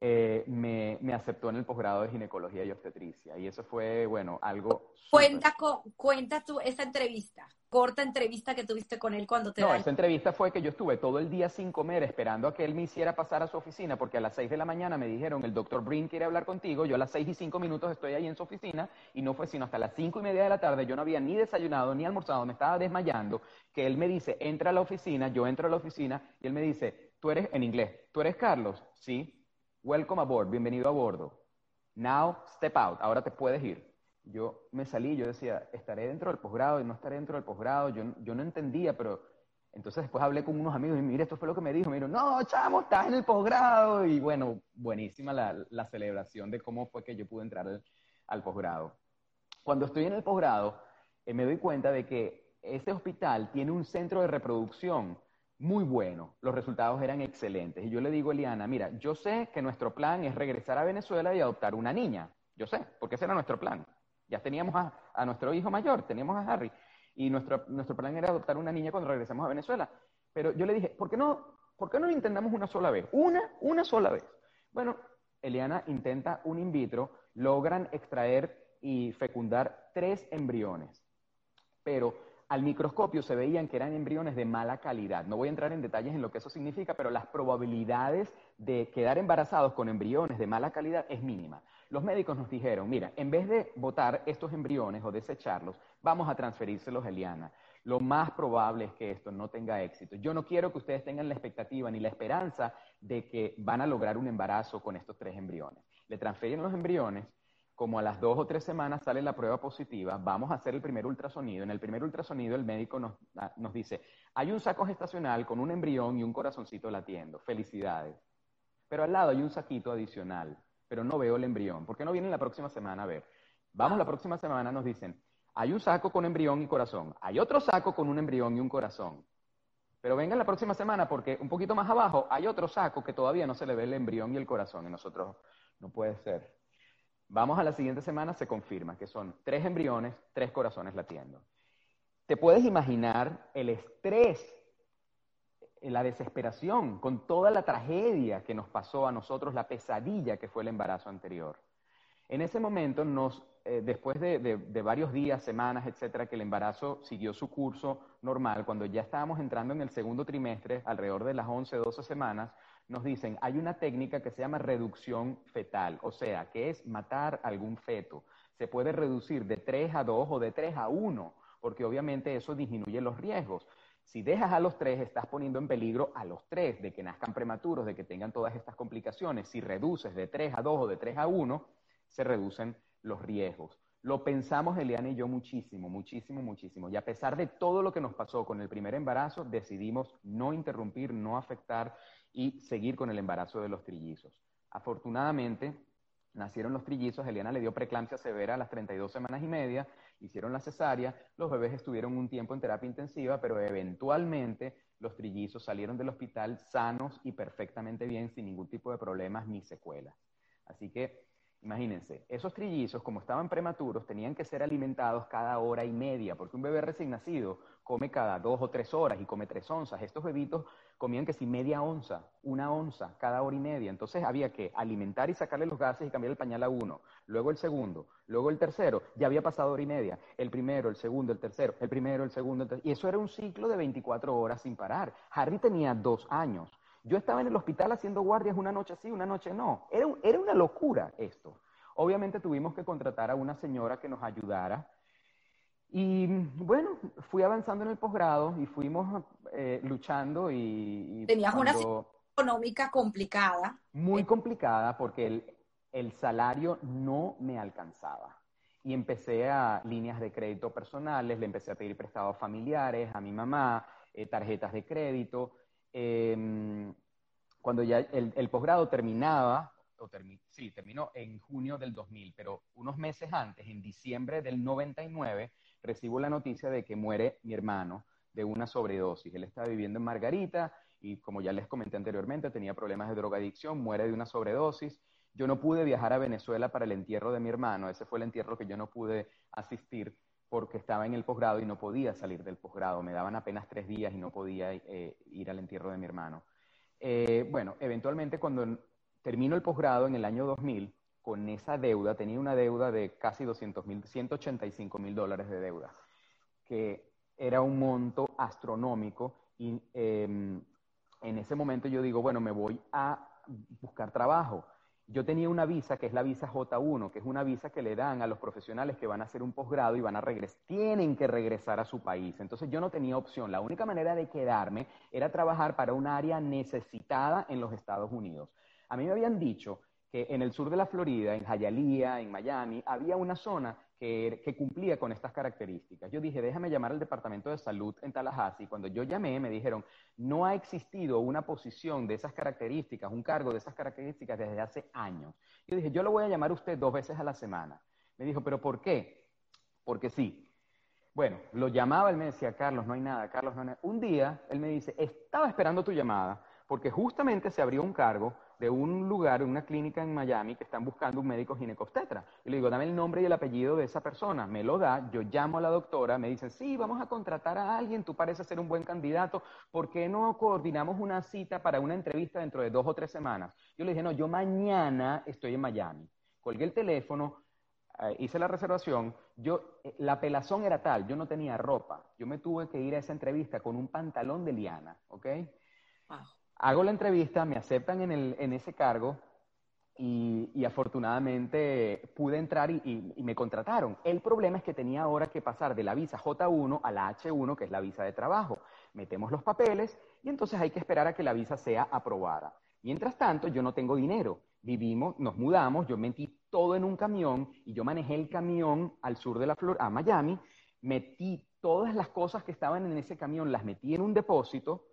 eh, me, me, aceptó en el posgrado de ginecología y obstetricia. Y eso fue, bueno, algo... Cuenta, cuenta tú esa entrevista, corta entrevista que tuviste con él cuando te... No, esa entrevista fue que yo estuve todo el día sin comer esperando a que él me hiciera pasar a su oficina, porque a las seis de la mañana me dijeron, el doctor Brin quiere hablar contigo, yo a las seis y cinco minutos estoy ahí en su oficina, y no fue sino hasta las cinco y media de la tarde, yo no había ni desayunado ni almorzado, me estaba desmayando, que él me dice, entra a la oficina, yo entro a la oficina, y él me dice, tú eres, en inglés, ¿tú eres Carlos? Sí. Welcome aboard, bienvenido a bordo. Now step out, ahora te puedes ir. Yo me salí, yo decía, estaré dentro del posgrado y no estaré dentro del posgrado. Yo, yo no entendía, pero entonces después hablé con unos amigos y mire, esto fue lo que me dijo. Me dijo, no, chamo, estás en el posgrado. Y bueno, buenísima la, la, celebración de cómo fue que yo pude entrar al, al posgrado. Cuando estoy en el posgrado, eh, me doy cuenta de que este hospital tiene un centro de reproducción muy bueno, los resultados eran excelentes. Y yo le digo a Eliana, mira, yo sé que nuestro plan es regresar a Venezuela y adoptar una niña. Yo sé, porque ese era nuestro plan. Ya teníamos a, nuestro hijo mayor, teníamos a Harry, y nuestro, nuestro plan era adoptar una niña cuando regresemos a Venezuela. Pero yo le dije, ¿por qué no, por qué no lo intentamos una sola vez? Una, una sola vez. Bueno, Eliana intenta un in vitro, logran extraer y fecundar tres embriones. Pero al microscopio se veían que eran embriones de mala calidad. No voy a entrar en detalles en lo que eso significa, pero las probabilidades de quedar embarazados con embriones de mala calidad es mínima. Los médicos nos dijeron, mira, en vez de botar estos embriones o desecharlos, vamos a transferírselos a Eliana. Lo más probable es que esto no tenga éxito. Yo no quiero que ustedes tengan la expectativa ni la esperanza de que van a lograr un embarazo con estos tres embriones. Le transfieren los embriones como a las dos o tres semanas sale la prueba positiva, vamos a hacer el primer ultrasonido. En el primer ultrasonido el médico nos, ah, nos, dice, hay un saco gestacional con un embrión y un corazoncito latiendo. Felicidades. Pero al lado hay un saquito adicional, pero no veo el embrión. ¿Por qué no vienen la próxima semana a ver? Vamos la próxima semana, nos dicen, hay un saco con embrión y corazón. Hay otro saco con un embrión y un corazón. Pero vengan la próxima semana porque un poquito más abajo hay otro saco que todavía no se le ve el embrión y el corazón. Y nosotros, no puede ser. Vamos a la siguiente semana, se confirma que son tres embriones, tres corazones latiendo. ¿Te puedes imaginar el estrés, la desesperación con toda la tragedia que nos pasó a nosotros, la pesadilla que fue el embarazo anterior? En ese momento, nos, eh, después de, de, varios días, semanas, etcétera, que el embarazo siguió su curso normal, cuando ya estábamos entrando en el segundo trimestre, alrededor de las 11, 12 semanas, nos dicen, hay una técnica que se llama reducción fetal, o sea, que es matar algún feto. Se puede reducir de 3 a 2 o de 3 a 1, porque obviamente eso disminuye los riesgos. Si dejas a los tres, estás poniendo en peligro a los tres de que nazcan prematuros, de que tengan todas estas complicaciones. Si reduces de 3 a 2 o de 3 a 1, se reducen los riesgos. Lo pensamos Eliana y yo muchísimo, muchísimo, muchísimo. Y a pesar de todo lo que nos pasó con el primer embarazo, decidimos no interrumpir, no afectar y seguir con el embarazo de los trillizos. Afortunadamente, nacieron los trillizos, Eliana le dio preeclampsia severa a las 32 semanas y media, hicieron la cesárea, los bebés estuvieron un tiempo en terapia intensiva, pero eventualmente los trillizos salieron del hospital sanos y perfectamente bien, sin ningún tipo de problemas ni secuelas. Así que Imagínense, esos trillizos, como estaban prematuros, tenían que ser alimentados cada hora y media, porque un bebé recién nacido come cada dos o tres horas y come tres onzas. Estos bebitos comían que si media onza, una onza cada hora y media. Entonces había que alimentar y sacarle los gases y cambiar el pañal a uno. Luego el segundo, luego el tercero, ya había pasado hora y media. El primero, el segundo, el tercero, el primero, el segundo, el tercero. Y eso era un ciclo de 24 horas sin parar. Harry tenía dos años. Yo estaba en el hospital haciendo guardias una noche sí, una noche no. Era, era una locura esto. Obviamente tuvimos que contratar a una señora que nos ayudara. Y bueno, fui avanzando en el posgrado y fuimos eh, luchando y... Tenías una situación económica complicada. Muy complicada porque el, el salario no me alcanzaba. Y empecé a líneas de crédito personales, le empecé a pedir prestados familiares, a mi mamá, eh, tarjetas de crédito. Em, cuando ya el, posgrado terminaba, o sí, terminó en junio del 2000, pero unos meses antes, en diciembre del 99, recibo la noticia de que muere mi hermano de una sobredosis. Él estaba viviendo en Margarita y como ya les comenté anteriormente, tenía problemas de drogadicción, muere de una sobredosis. Yo no pude viajar a Venezuela para el entierro de mi hermano, ese fue el entierro que yo no pude asistir porque estaba en el posgrado y no podía salir del posgrado. Me daban apenas tres días y no podía eh, ir al entierro de mi hermano. Eh, bueno, eventualmente cuando termino el posgrado en el año 2000, con esa deuda, tenía una deuda de casi 200 mil, 185 mil dólares de deuda, que era un monto astronómico y em, en ese momento yo digo, bueno, me voy a buscar trabajo yo tenía una visa que es la visa J1, que es una visa que le dan a los profesionales que van a hacer un posgrado y van a regresar, tienen que regresar a su país. Entonces yo no tenía opción. La única manera de quedarme era trabajar para un área necesitada en los Estados Unidos. A mí me habían dicho en el sur de la Florida, en Hialeah, en Miami, había una zona que, que, cumplía con estas características. Yo dije, déjame llamar al Departamento de Salud en Tallahassee. Cuando yo llamé, me dijeron, no ha existido una posición de esas características, un cargo de esas características desde hace años. Yo dije, yo lo voy a llamar a usted dos veces a la semana. Me dijo, pero ¿por qué? Porque sí. Bueno, lo llamaba, él me decía, Carlos, no hay nada, Carlos, no hay nada. Un día, él me dice, estaba esperando tu llamada porque justamente se abrió un cargo de un lugar, una clínica en Miami, que están buscando un médico ginecobstetra. Y le digo, dame el nombre y el apellido de esa persona. Me lo da, yo llamo a la doctora, me dicen, sí, vamos a contratar a alguien, tú pareces ser un buen candidato, ¿por qué no coordinamos una cita para una entrevista dentro de dos o tres semanas? Yo le dije, no, yo mañana estoy en Miami. Colgué el teléfono, eh, hice la reservación, yo, eh, la pelazón era tal, yo no tenía ropa, yo me tuve que ir a esa entrevista con un pantalón de liana, ¿ok? Hago la entrevista, me aceptan en, el, en ese cargo y, afortunadamente pude entrar y, me contrataron. El problema es que tenía ahora que pasar de la visa J1 a la H1, que es la visa de trabajo. Metemos los papeles y entonces hay que esperar a que la visa sea aprobada. Mientras tanto, yo no tengo dinero. Vivimos, nos mudamos, yo metí todo en un camión y yo manejé el camión al sur de la Florida, a Miami, metí todas las cosas que estaban en ese camión, las metí en un depósito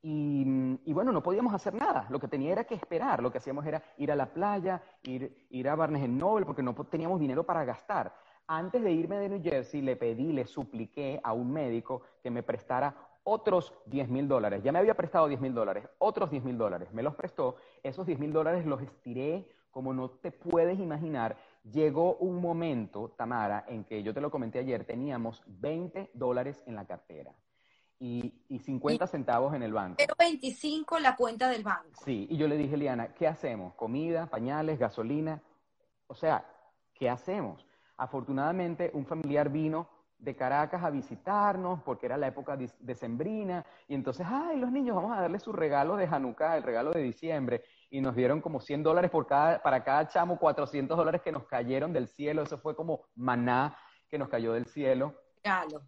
y, bueno, no podíamos hacer nada. Lo que tenía era que esperar. Lo que hacíamos era ir a la playa, ir, ir a Barnes Noble, porque no teníamos dinero para gastar. Antes de irme de New Jersey, le pedí, le supliqué a un médico que me prestara otros 10 mil dólares. Ya me había prestado 10 mil dólares, otros 10 mil dólares. Me los prestó. Esos 10 mil dólares los estiré como no te puedes imaginar. Llegó un momento, Tamara, en que yo te lo comenté ayer, teníamos 20 dólares en la cartera y, y 50 centavos en el banco. Pero 25 la cuenta del banco. Sí, y yo le dije, Liana, ¿qué hacemos? ¿Comida, pañales, gasolina? O sea, ¿qué hacemos? Afortunadamente, un familiar vino de Caracas a visitarnos porque era la época decembrina y entonces, ay, los niños, vamos a darle su regalo de Hanukkah, el regalo de diciembre y nos dieron como 100 dólares por cada, para cada chamo, 400 dólares que nos cayeron del cielo, eso fue como maná que nos cayó del cielo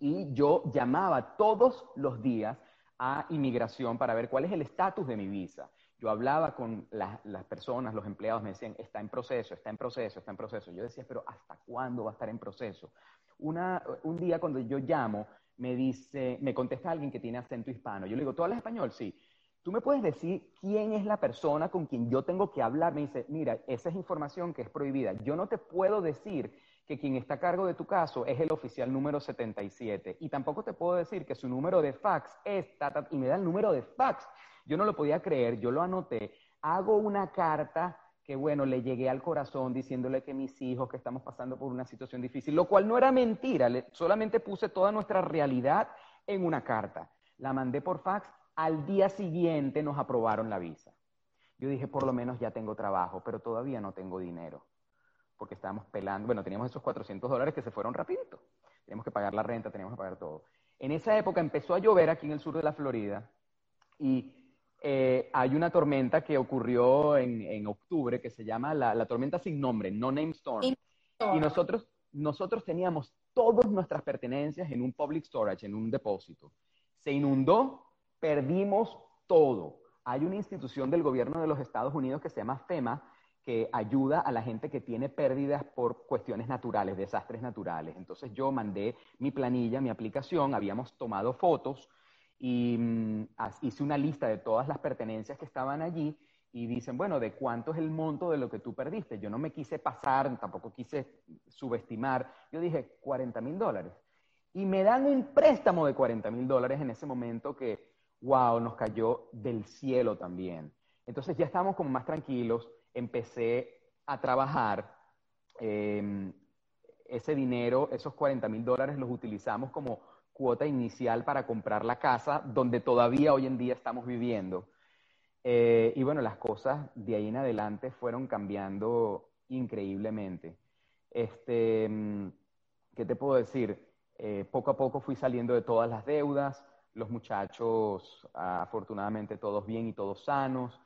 y yo llamaba todos los días a inmigración para ver cuál es el estatus de mi visa. Yo hablaba con las personas, los empleados me decían, está en proceso, está en proceso, está en proceso. Yo decía, pero ¿hasta cuándo va a estar en proceso? un día cuando yo llamo, me dice, me contesta alguien que tiene acento hispano. Yo le digo, ¿tú hablas español? Sí. ¿Tú me puedes decir quién es la persona con quien yo tengo que hablar? Me dice, mira, esa es información que es prohibida. Yo no te puedo decir que quien está a cargo de tu caso es el oficial número 77. Y tampoco te puedo decir que su número de fax es, y me da el número de fax. Yo no lo podía creer, yo lo anoté. Hago una carta que, bueno, le llegué al corazón diciéndole que mis hijos, que estamos pasando por una situación difícil, lo cual no era mentira, solamente puse toda nuestra realidad en una carta. La mandé por fax, al día siguiente nos aprobaron la visa. Yo dije, por lo menos ya tengo trabajo, pero todavía no tengo dinero porque estábamos pelando, bueno, teníamos esos 400 dólares que se fueron rapidito. Teníamos que pagar la renta, teníamos que pagar todo. En esa época empezó a llover aquí en el sur de la Florida y eh, hay una tormenta que ocurrió en, octubre que se llama la, tormenta sin nombre, No Name Storm. Y nosotros, nosotros teníamos todas nuestras pertenencias en un public storage, en un depósito. Se inundó, perdimos todo. Hay una institución del gobierno de los Estados Unidos que se llama FEMA, que ayuda a la gente que tiene pérdidas por cuestiones naturales, desastres naturales. Entonces yo mandé mi planilla, mi aplicación, habíamos tomado fotos y mm, hice una lista de todas las pertenencias que estaban allí y dicen, bueno, ¿de cuánto es el monto de lo que tú perdiste? Yo no me quise pasar, tampoco quise subestimar. Yo dije, 40 mil dólares. Y me dan un préstamo de 40 mil dólares en ese momento que, wow, nos cayó del cielo también. Entonces ya estábamos como más tranquilos, empecé a trabajar. Em, ese dinero, esos 40 mil dólares los utilizamos como cuota inicial para comprar la casa donde todavía hoy en día estamos viviendo. Eh, y bueno, las cosas de ahí en adelante fueron cambiando increíblemente. Este, mm, ¿Qué te puedo decir? Eh, poco a poco fui saliendo de todas las deudas, los muchachos afortunadamente todos bien y todos sanos.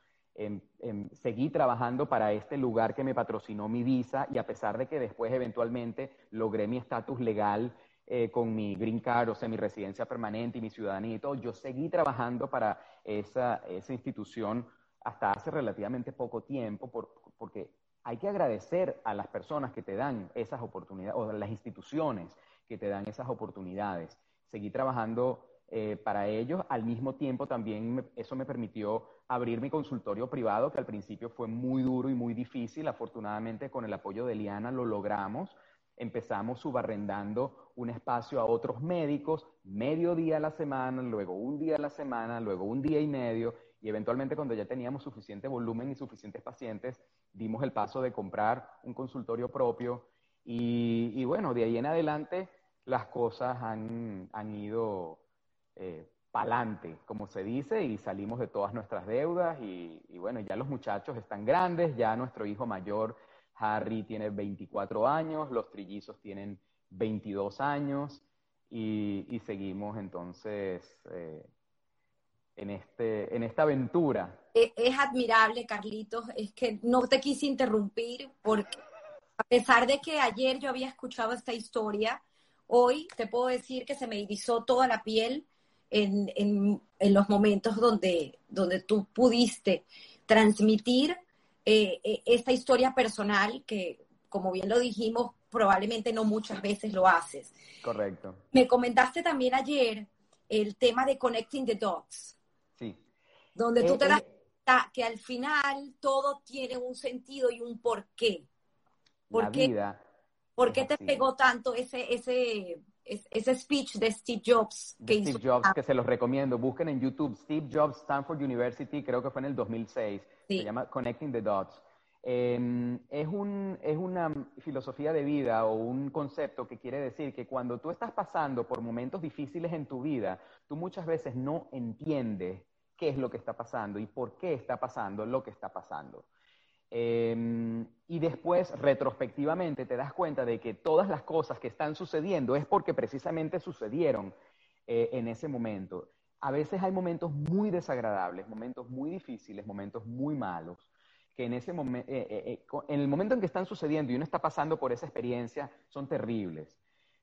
Seguí trabajando para este lugar que me patrocinó mi visa y a pesar de que después eventualmente logré mi estatus legal eh, con mi green card, o sea, mi residencia permanente y mi ciudadanía y todo, yo seguí trabajando para esa, esa institución hasta hace relativamente poco tiempo, porque hay que agradecer a las personas que te dan esas oportunidades, o a las instituciones que te dan esas oportunidades. Seguí trabajando eh, para ellos, al mismo tiempo también eso me permitió abrir mi consultorio privado, que al principio fue muy duro y muy difícil. Afortunadamente, con el apoyo de Liana lo logramos empezamos subarrendando un espacio a otros médicos, medio día a la semana, luego un día a la semana, luego un día y medio, y eventualmente cuando ya teníamos suficiente volumen y suficientes pacientes, dimos el paso de comprar un consultorio propio y, bueno, de ahí en adelante las cosas han, ido eh, pa'lante, como se dice, y salimos de todas nuestras deudas y, bueno, ya los muchachos están grandes, ya nuestro hijo mayor Harry tiene 24 años, los trillizos tienen 22 años y, seguimos entonces eh, en, este, en esta aventura. E, es, admirable, Carlitos, es que no te quise interrumpir porque a pesar de que ayer yo había escuchado esta historia, hoy te puedo decir que se me irisó toda la piel en, en los momentos donde, donde tú pudiste transmitir eh, eh, esta historia personal que, como bien lo dijimos, probablemente no muchas veces lo haces. Correcto. Me comentaste también ayer el tema de Connecting the Dots. Sí. Donde tú eh, te das cuenta que al final todo tiene un sentido y un porqué. ¿Por qué, ¿Por qué te pegó tanto ese, ese, ese speech de Steve Jobs que Steve Jobs, que se los recomiendo. Busquen en YouTube Steve Jobs, Stanford University, creo que fue en el 2006. Se llama Connecting the Dots. Em, es, un, es una filosofía de vida o un concepto que quiere decir que cuando tú estás pasando por momentos difíciles en tu vida, tú muchas veces no entiendes qué es lo que está pasando y por qué está pasando lo que está pasando. Em, y después, retrospectivamente, te das cuenta de que todas las cosas que están sucediendo es porque precisamente sucedieron eh, en ese momento. A veces hay momentos muy desagradables, momentos muy difíciles, momentos muy malos, que en, ese momento, eh, eh, en el momento en que están sucediendo y uno está pasando por esa experiencia, son terribles.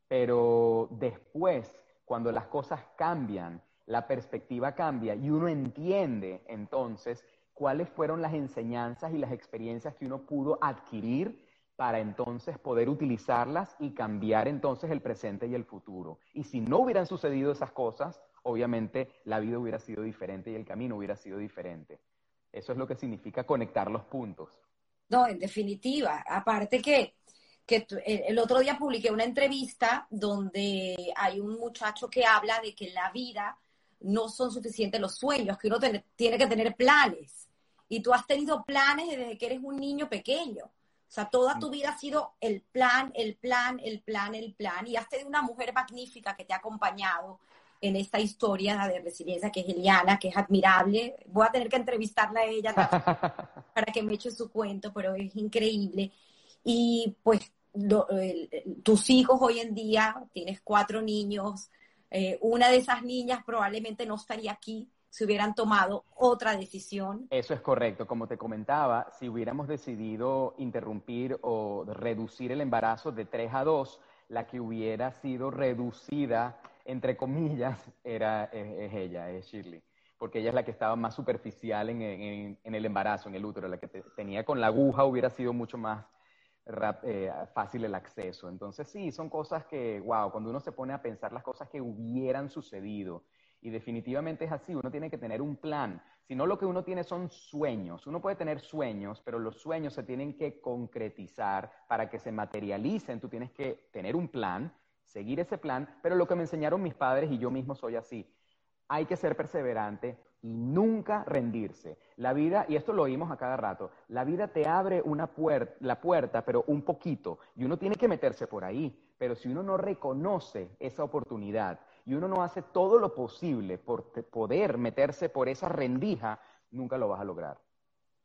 Pero después, cuando las cosas cambian, la perspectiva cambia y uno entiende entonces cuáles fueron las enseñanzas y las experiencias que uno pudo adquirir para entonces poder utilizarlas y cambiar entonces el presente y el futuro. Y si no hubieran sucedido esas cosas, obviamente la vida hubiera sido diferente y el camino hubiera sido diferente. Eso es lo que significa conectar los puntos. No, en definitiva. Aparte que, que el otro día publiqué una entrevista donde hay un muchacho que habla de que la vida no son suficientes los sueños, que uno tiene que tener planes. Y tú has tenido planes desde que eres un niño pequeño. O sea, toda tu vida ha sido el plan, el plan, el plan, el plan. Y has tenido una mujer magnífica que te ha acompañado en esta historia de resiliencia, que es Eliana, que es admirable. Voy a tener que entrevistarla a ella <laughs> para que me eche su cuento, pero es increíble. Y pues tus hijos hoy en día, tienes cuatro niños, eh, una de esas niñas probablemente no estaría aquí si hubieran tomado otra decisión. Eso es correcto. Como te comentaba, si hubiéramos decidido interrumpir o reducir el embarazo de 3 a 2, la que hubiera sido reducida, entre comillas, <laughs> era, es, ella, es Shirley. Porque ella es la que estaba más superficial en, el embarazo, en el útero. La que tenía con la aguja hubiera sido mucho más eh, fácil el acceso. Entonces, sí, son cosas que, wow, cuando uno se pone a pensar las cosas que hubieran sucedido y definitivamente es así, uno tiene que tener un plan. Si no, lo que uno tiene son sueños. Uno puede tener sueños, pero los sueños se tienen que concretizar para que se materialicen. Tú tienes que tener un plan, seguir ese plan, pero lo que me enseñaron mis padres y yo mismo soy así. Hay que ser perseverante y nunca rendirse. La vida, y esto lo oímos a cada rato, la vida te abre una puerta, la puerta, pero un poquito, y uno tiene que meterse por ahí. Pero si uno no reconoce esa oportunidad, y uno no hace todo lo posible por poder meterse por esa rendija, nunca lo vas a lograr.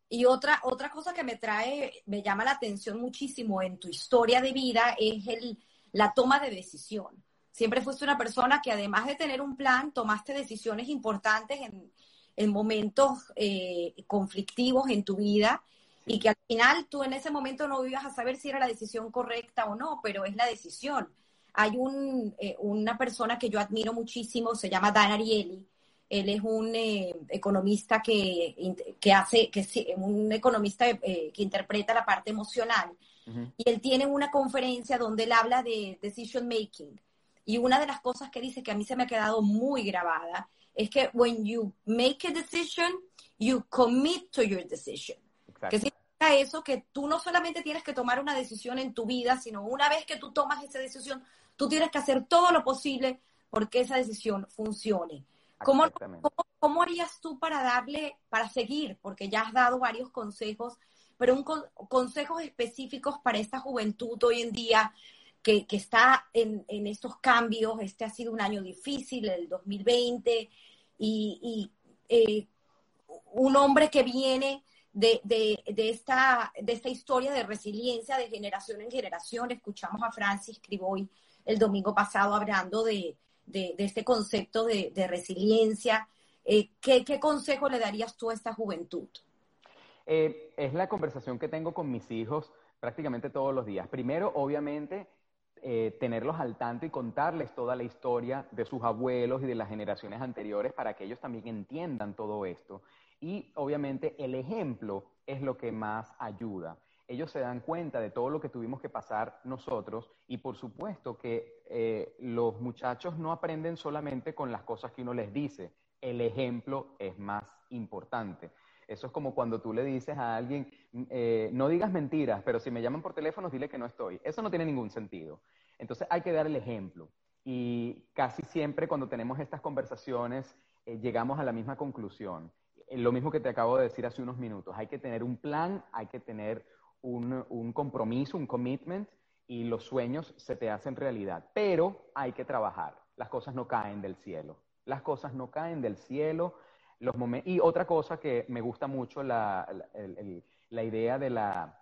Y otra, otra cosa que me trae, me llama la atención muchísimo en tu historia de vida es el, la toma de decisión. Siempre fuiste una persona que además de tener un plan, tomaste decisiones importantes en, en momentos eh, conflictivos en tu vida y que al final tú en ese momento no ibas a saber si era la decisión correcta o no, pero es la decisión. Hay un, eh, una persona que yo admiro muchísimo, se llama Dan Ariely. Él es un eh, economista que, que, hace, que un economista eh, que interpreta la parte emocional. Y él tiene una conferencia donde él habla de decision making. Y una de las cosas que dice que a mí se me ha quedado muy grabada es que when you make a decision, you commit to your decision. ¿Qué significa eso? Que tú no solamente tienes que tomar una decisión en tu vida, sino una vez que tú tomas esa decisión, Tú tienes que hacer todo lo posible porque esa decisión funcione. ¿Cómo, cómo, harías tú para darle, para seguir? Porque ya has dado varios consejos, pero un consejos específicos para esta juventud hoy en día que, que está en, en, estos cambios. Este ha sido un año difícil, el 2020, y, eh, un hombre que viene de, de, de, esta, de esta historia de resiliencia de generación en generación. Escuchamos a Francis Criboy el domingo pasado hablando de, este concepto de, resiliencia. Eh, ¿qué, consejo le darías tú a esta juventud? Eh, es la conversación que tengo con mis hijos prácticamente todos los días. Primero, obviamente, eh, tenerlos al tanto y contarles toda la historia de sus abuelos y de las generaciones anteriores para que ellos también entiendan todo esto. Y obviamente el ejemplo es lo que más ayuda ellos se dan cuenta de todo lo que tuvimos que pasar nosotros y por supuesto que eh, los muchachos no aprenden solamente con las cosas que uno les dice, el ejemplo es más importante. Eso es como cuando tú le dices a alguien, eh, no digas mentiras, pero si me llaman por teléfono, dile que no estoy. Eso no tiene ningún sentido. Entonces hay que dar el ejemplo. Y casi siempre cuando tenemos estas conversaciones, eh, llegamos a la misma conclusión. Lo mismo que te acabo de decir hace unos minutos. Hay que tener un plan, hay que tener un, compromiso, un commitment, y los sueños se te hacen realidad. Pero hay que trabajar. Las cosas no caen del cielo. Las cosas no caen del cielo. Los y otra cosa que me gusta mucho, la, la, idea de la,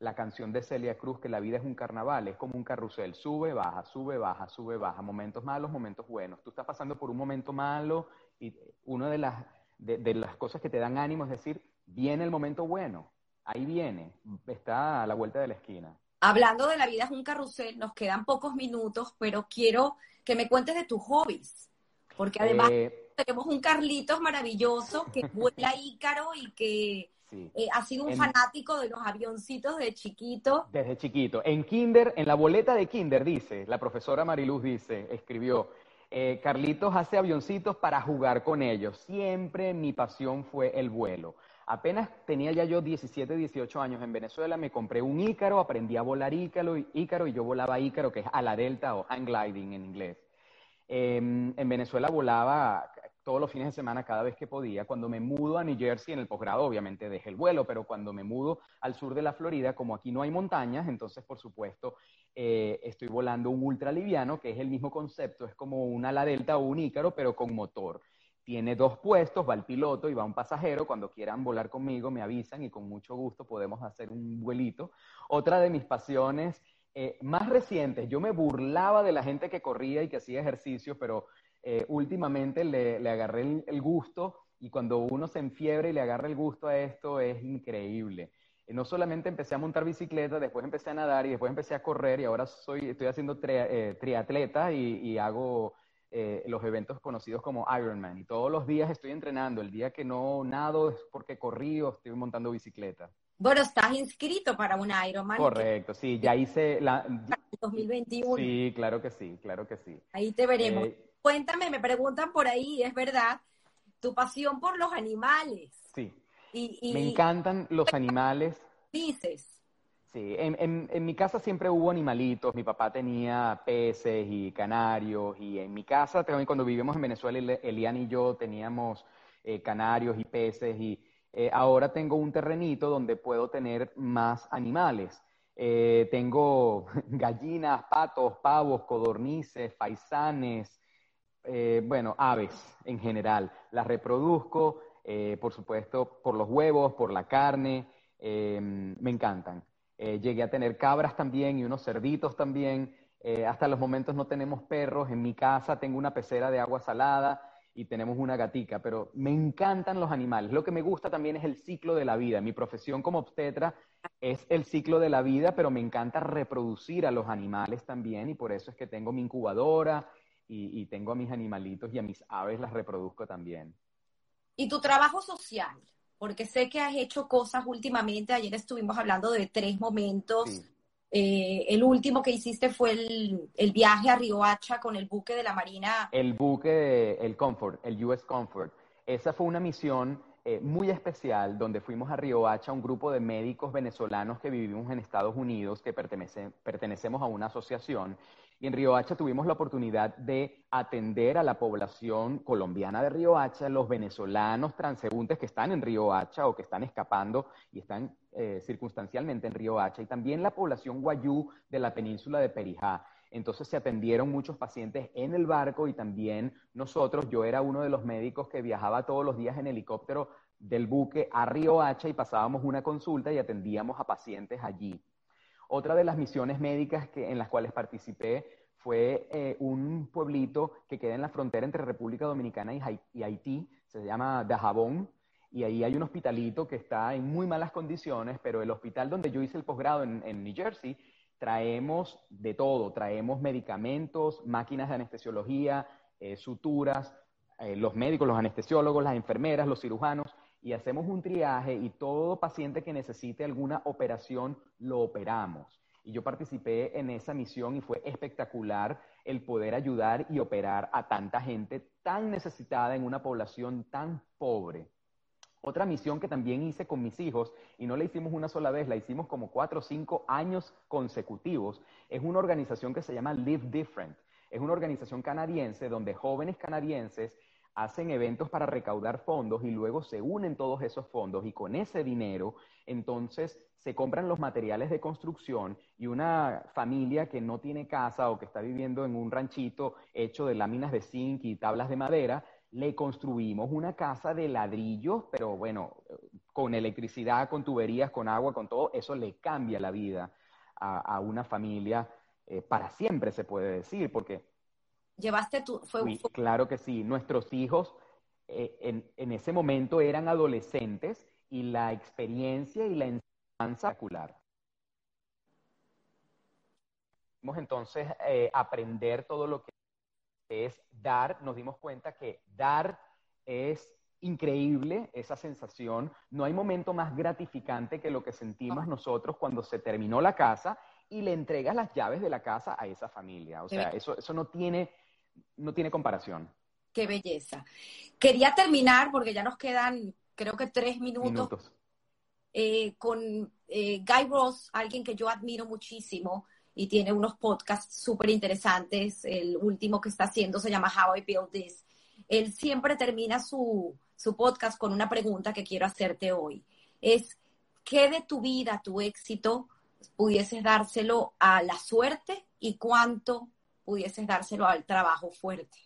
la, canción de Celia Cruz, que la vida es un carnaval, es como un carrusel, sube, baja, sube, baja, sube, baja, momentos malos, momentos buenos. Tú estás pasando por un momento malo y una de las, de las cosas que te dan ánimo es decir, viene el momento bueno, ahí viene, está a la vuelta de la esquina. Hablando de la vida es un carrusel, nos quedan pocos minutos, pero quiero que me cuentes de tus hobbies, porque además eh, tenemos un Carlitos maravilloso que <laughs> vuela Ícaro y que eh, ha sido un fanático de los avioncitos de chiquito. Desde chiquito. En Kinder, en la boleta de Kinder dice, la profesora Mariluz dice, escribió, eh, Carlitos hace avioncitos para jugar con ellos. Siempre mi pasión fue el vuelo. Apenas tenía ya yo 17, 18 años en Venezuela, me compré un Ícaro, aprendí a volar Ícaro, Ícaro y yo volaba Ícaro, que es a la delta o hang gliding en inglés. Em, en Venezuela volaba todos los fines de semana cada vez que podía. Cuando me mudo a New Jersey en el posgrado, obviamente dejé el vuelo, pero cuando me mudo al sur de la Florida, como aquí no hay montañas, entonces por supuesto eh, estoy volando un ultraliviano, que es el mismo concepto, es como un ala delta o un Ícaro, pero con motor tiene dos puestos, va el piloto y va un pasajero. Cuando quieran volar conmigo me avisan y con mucho gusto podemos hacer un vuelito. Otra de mis pasiones eh, más recientes, yo me burlaba de la gente que corría y que hacía ejercicio, pero eh, últimamente le, agarré el, gusto y cuando uno se enfiebre y le agarra el gusto a esto es increíble. no solamente empecé a montar bicicleta, después empecé a nadar y después empecé a correr y ahora soy, estoy haciendo eh, triatleta y, hago eh, los eventos conocidos como Ironman. Y todos los días estoy entrenando. El día que no nado es porque corrí o estoy montando bicicleta. Bueno, estás inscrito para un Ironman. Correcto, sí, ya hice la... 2021. Sí, claro que sí, claro que sí. Ahí te veremos. Eh, Cuéntame, me preguntan por ahí, es verdad, tu pasión por los animales. Sí. Y, me encantan los animales. Dices. Sí, en, en, mi casa siempre hubo animalitos. Mi papá tenía peces y canarios. Y en mi casa, también cuando vivimos en Venezuela, Elian y yo teníamos eh, canarios y peces. Y eh, ahora tengo un terrenito donde puedo tener más animales. Eh, tengo <laughs> gallinas, patos, pavos, codornices, faisanes, eh, bueno, aves en general. Las reproduzco, por supuesto, por los huevos, por la carne, me encantan. llegué a tener cabras también y unos cerditos también. hasta los momentos no tenemos perros. En mi casa tengo una pecera de agua salada y tenemos una gatica, pero me encantan los animales. Lo que me gusta también es el ciclo de la vida. Mi profesión como obstetra es el ciclo de la vida, pero me encanta reproducir a los animales también y por eso es que tengo mi incubadora y, tengo a mis animalitos y a mis aves las reproduzco también. ¿Y tu trabajo social? Porque sé que has hecho cosas últimamente. Ayer estuvimos hablando de tres momentos. Eh, el último que hiciste fue el, viaje a Riohacha con el buque de la Marina. El buque, el Comfort, el US Comfort. Esa fue una misión eh, muy especial donde fuimos a Riohacha, un grupo de médicos venezolanos que vivimos en Estados Unidos, que pertenecemos a una asociación, y en Riohacha tuvimos la oportunidad de atender a la población colombiana de Riohacha, los venezolanos transeúntes que están en Riohacha o que están escapando y están eh, circunstancialmente en Riohacha, y también la población guayú de la península de Perijá. Entonces se atendieron muchos pacientes en el barco y también nosotros, yo era uno de los médicos que viajaba todos los días en helicóptero del buque a Riohacha y pasábamos una consulta y atendíamos a pacientes allí. Otra de las misiones médicas que, en las cuales participé fue eh, un pueblito que queda en la frontera entre República Dominicana y, Haití, se llama Dajabón, y ahí hay un hospitalito que está en muy malas condiciones, pero el hospital donde yo hice el posgrado en, New Jersey, traemos de todo, traemos medicamentos, máquinas de anestesiología, eh, suturas, eh, los médicos, los anestesiólogos, las enfermeras, los cirujanos, y hacemos un triaje y todo paciente que necesite alguna operación lo operamos. Y yo participé en esa misión y fue espectacular el poder ayudar y operar a tanta gente tan necesitada en una población tan pobre. Otra misión que también hice con mis hijos, y no la hicimos una sola vez, la hicimos como cuatro o cinco años consecutivos, es una organización que se llama Live Different. Es una organización canadiense donde jóvenes canadienses hacen eventos para recaudar fondos y luego se unen todos esos fondos y con ese dinero entonces se compran los materiales de construcción y una familia que no tiene casa o que está viviendo en un ranchito hecho de láminas de zinc y tablas de madera, le construimos una casa de ladrillos, pero bueno, con electricidad, con tuberías, con agua, con todo, eso le cambia la vida a, una familia eh, para siempre, se puede decir, porque llevaste tu... Fue, Claro que sí. Nuestros hijos eh, en, ese momento eran adolescentes y la experiencia y la enseñanza ocular. Entonces, eh, aprender todo lo que es dar, nos dimos cuenta que dar es increíble esa sensación. No hay momento más gratificante que lo que sentimos nosotros cuando se terminó la casa y le entregas las llaves de la casa a esa familia. O sea, eso, eso no tiene no tiene comparación. Qué belleza. Quería terminar, porque ya nos quedan, creo que tres minutos, eh, con eh, Guy Ross, alguien que yo admiro muchísimo y tiene unos podcasts súper interesantes. El último que está haciendo se llama How I Build This. Él siempre termina su, su podcast con una pregunta que quiero hacerte hoy. Es, ¿qué de tu vida, tu éxito, pudieses dárselo a la suerte y cuánto pudieses dárselo al trabajo fuerte,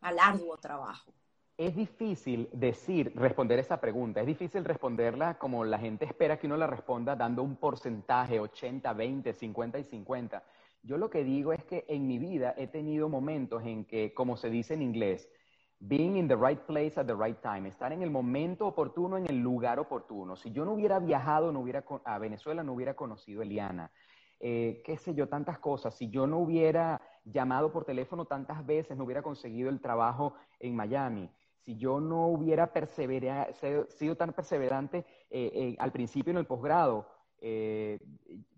al arduo trabajo? Es difícil decir, responder esa pregunta, es difícil responderla como la gente espera que uno la responda dando un porcentaje, 80, 20, 50 y 50. Yo lo que digo es que en mi vida he tenido momentos en que, como se dice en inglés, Being in the right place at the right time, estar en el momento oportuno, en el lugar oportuno. Si yo no hubiera viajado no hubiera, a Venezuela, no hubiera conocido a Eliana. Eh, qué sé yo, tantas cosas. Si yo no hubiera llamado por teléfono tantas veces, no hubiera conseguido el trabajo en Miami. Si yo no hubiera sido tan perseverante eh, eh, al principio en el posgrado,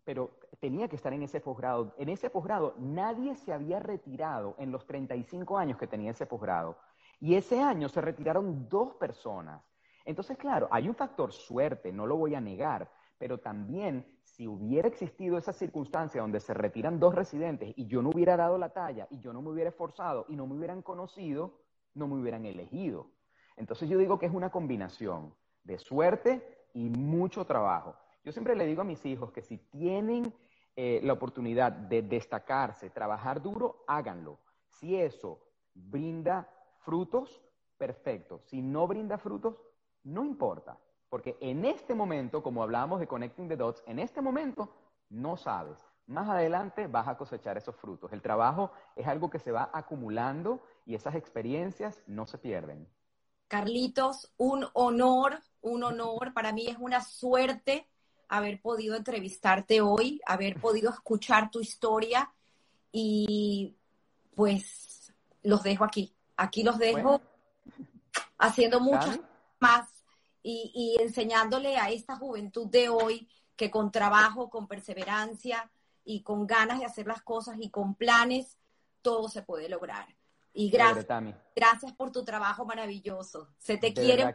pero tenía que estar en ese posgrado. En ese posgrado nadie se había retirado en los 35 años que tenía ese posgrado. Y ese año se retiraron dos personas. Entonces, claro, hay un factor suerte, no lo voy a negar, pero también si hubiera existido esa circunstancia donde se retiran dos residentes y yo no hubiera dado la talla y yo no me hubiera esforzado y no me hubieran conocido, no me hubieran elegido. Entonces yo digo que es una combinación de suerte y mucho trabajo. Yo siempre le digo a mis hijos que si tienen eh, la oportunidad de destacarse, trabajar duro, háganlo. Si eso brinda frutos, perfecto. Si no brinda frutos, no importa. Porque en este momento, como hablábamos de Connecting the Dots, en este momento no sabes. Más adelante vas a cosechar esos frutos. El trabajo es algo que se va acumulando y esas experiencias no se pierden. Carlitos, un honor, un honor. Para mí es una suerte haber podido entrevistarte hoy, haber podido escuchar tu historia y pues los dejo aquí. Aquí los dejo haciendo mucho más y, enseñándole a esta juventud de hoy que con trabajo, con perseverancia y con ganas de hacer las cosas y con planes, todo se puede lograr. Y gracias, gracias por tu trabajo maravilloso. Se te quiere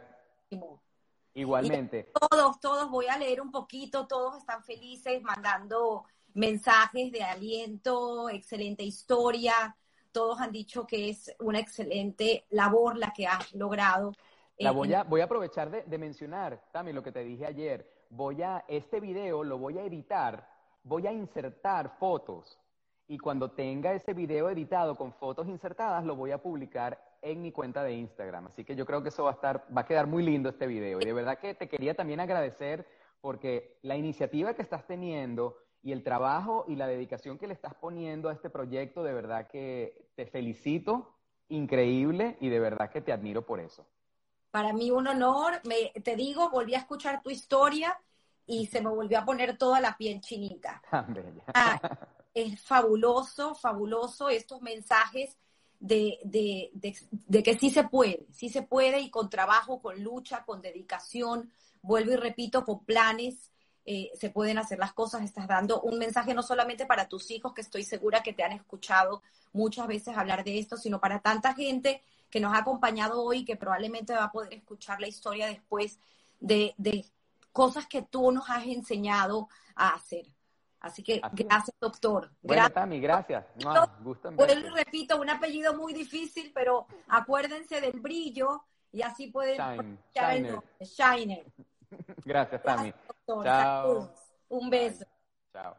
Igualmente. todos, todos, voy a leer un poquito, todos están felices, mandando mensajes de aliento, excelente historia, todos han dicho que es una excelente labor la que has logrado. La voy, a, voy a aprovechar de, mencionar, también lo que te dije ayer. Voy a, este video lo voy a editar, voy a insertar fotos y cuando tenga ese video editado con fotos insertadas, lo voy a publicar en mi cuenta de Instagram. Así que yo creo que eso va a estar, va a quedar muy lindo este video. Y de verdad que te quería también agradecer porque la iniciativa que estás teniendo y el trabajo y la dedicación que le estás poniendo a este proyecto, de verdad que te felicito, increíble y de verdad que te admiro por eso. Para mí un honor, me, te digo, volví a escuchar tu historia y se me volvió a poner toda la piel chinita. <laughs> Ah, es fabuloso, fabuloso estos mensajes de, de, de, que sí se puede, sí se puede y con trabajo, con lucha, con dedicación, vuelvo y repito, con planes, eh, se pueden hacer las cosas. Estás dando un mensaje no solamente para tus hijos, que estoy segura que te han escuchado muchas veces hablar de esto, sino para tanta gente que nos ha acompañado hoy, que probablemente va a poder escuchar la historia después de, de cosas que tú nos has enseñado a hacer. Así que gracias, doctor. Bueno, gracias. Tami, gracias. No, repito, un apellido muy difícil, pero acuérdense del brillo y así pueden Shiner. Shiner. <laughs> Gracias, Tami. Chao. Un beso. Chao.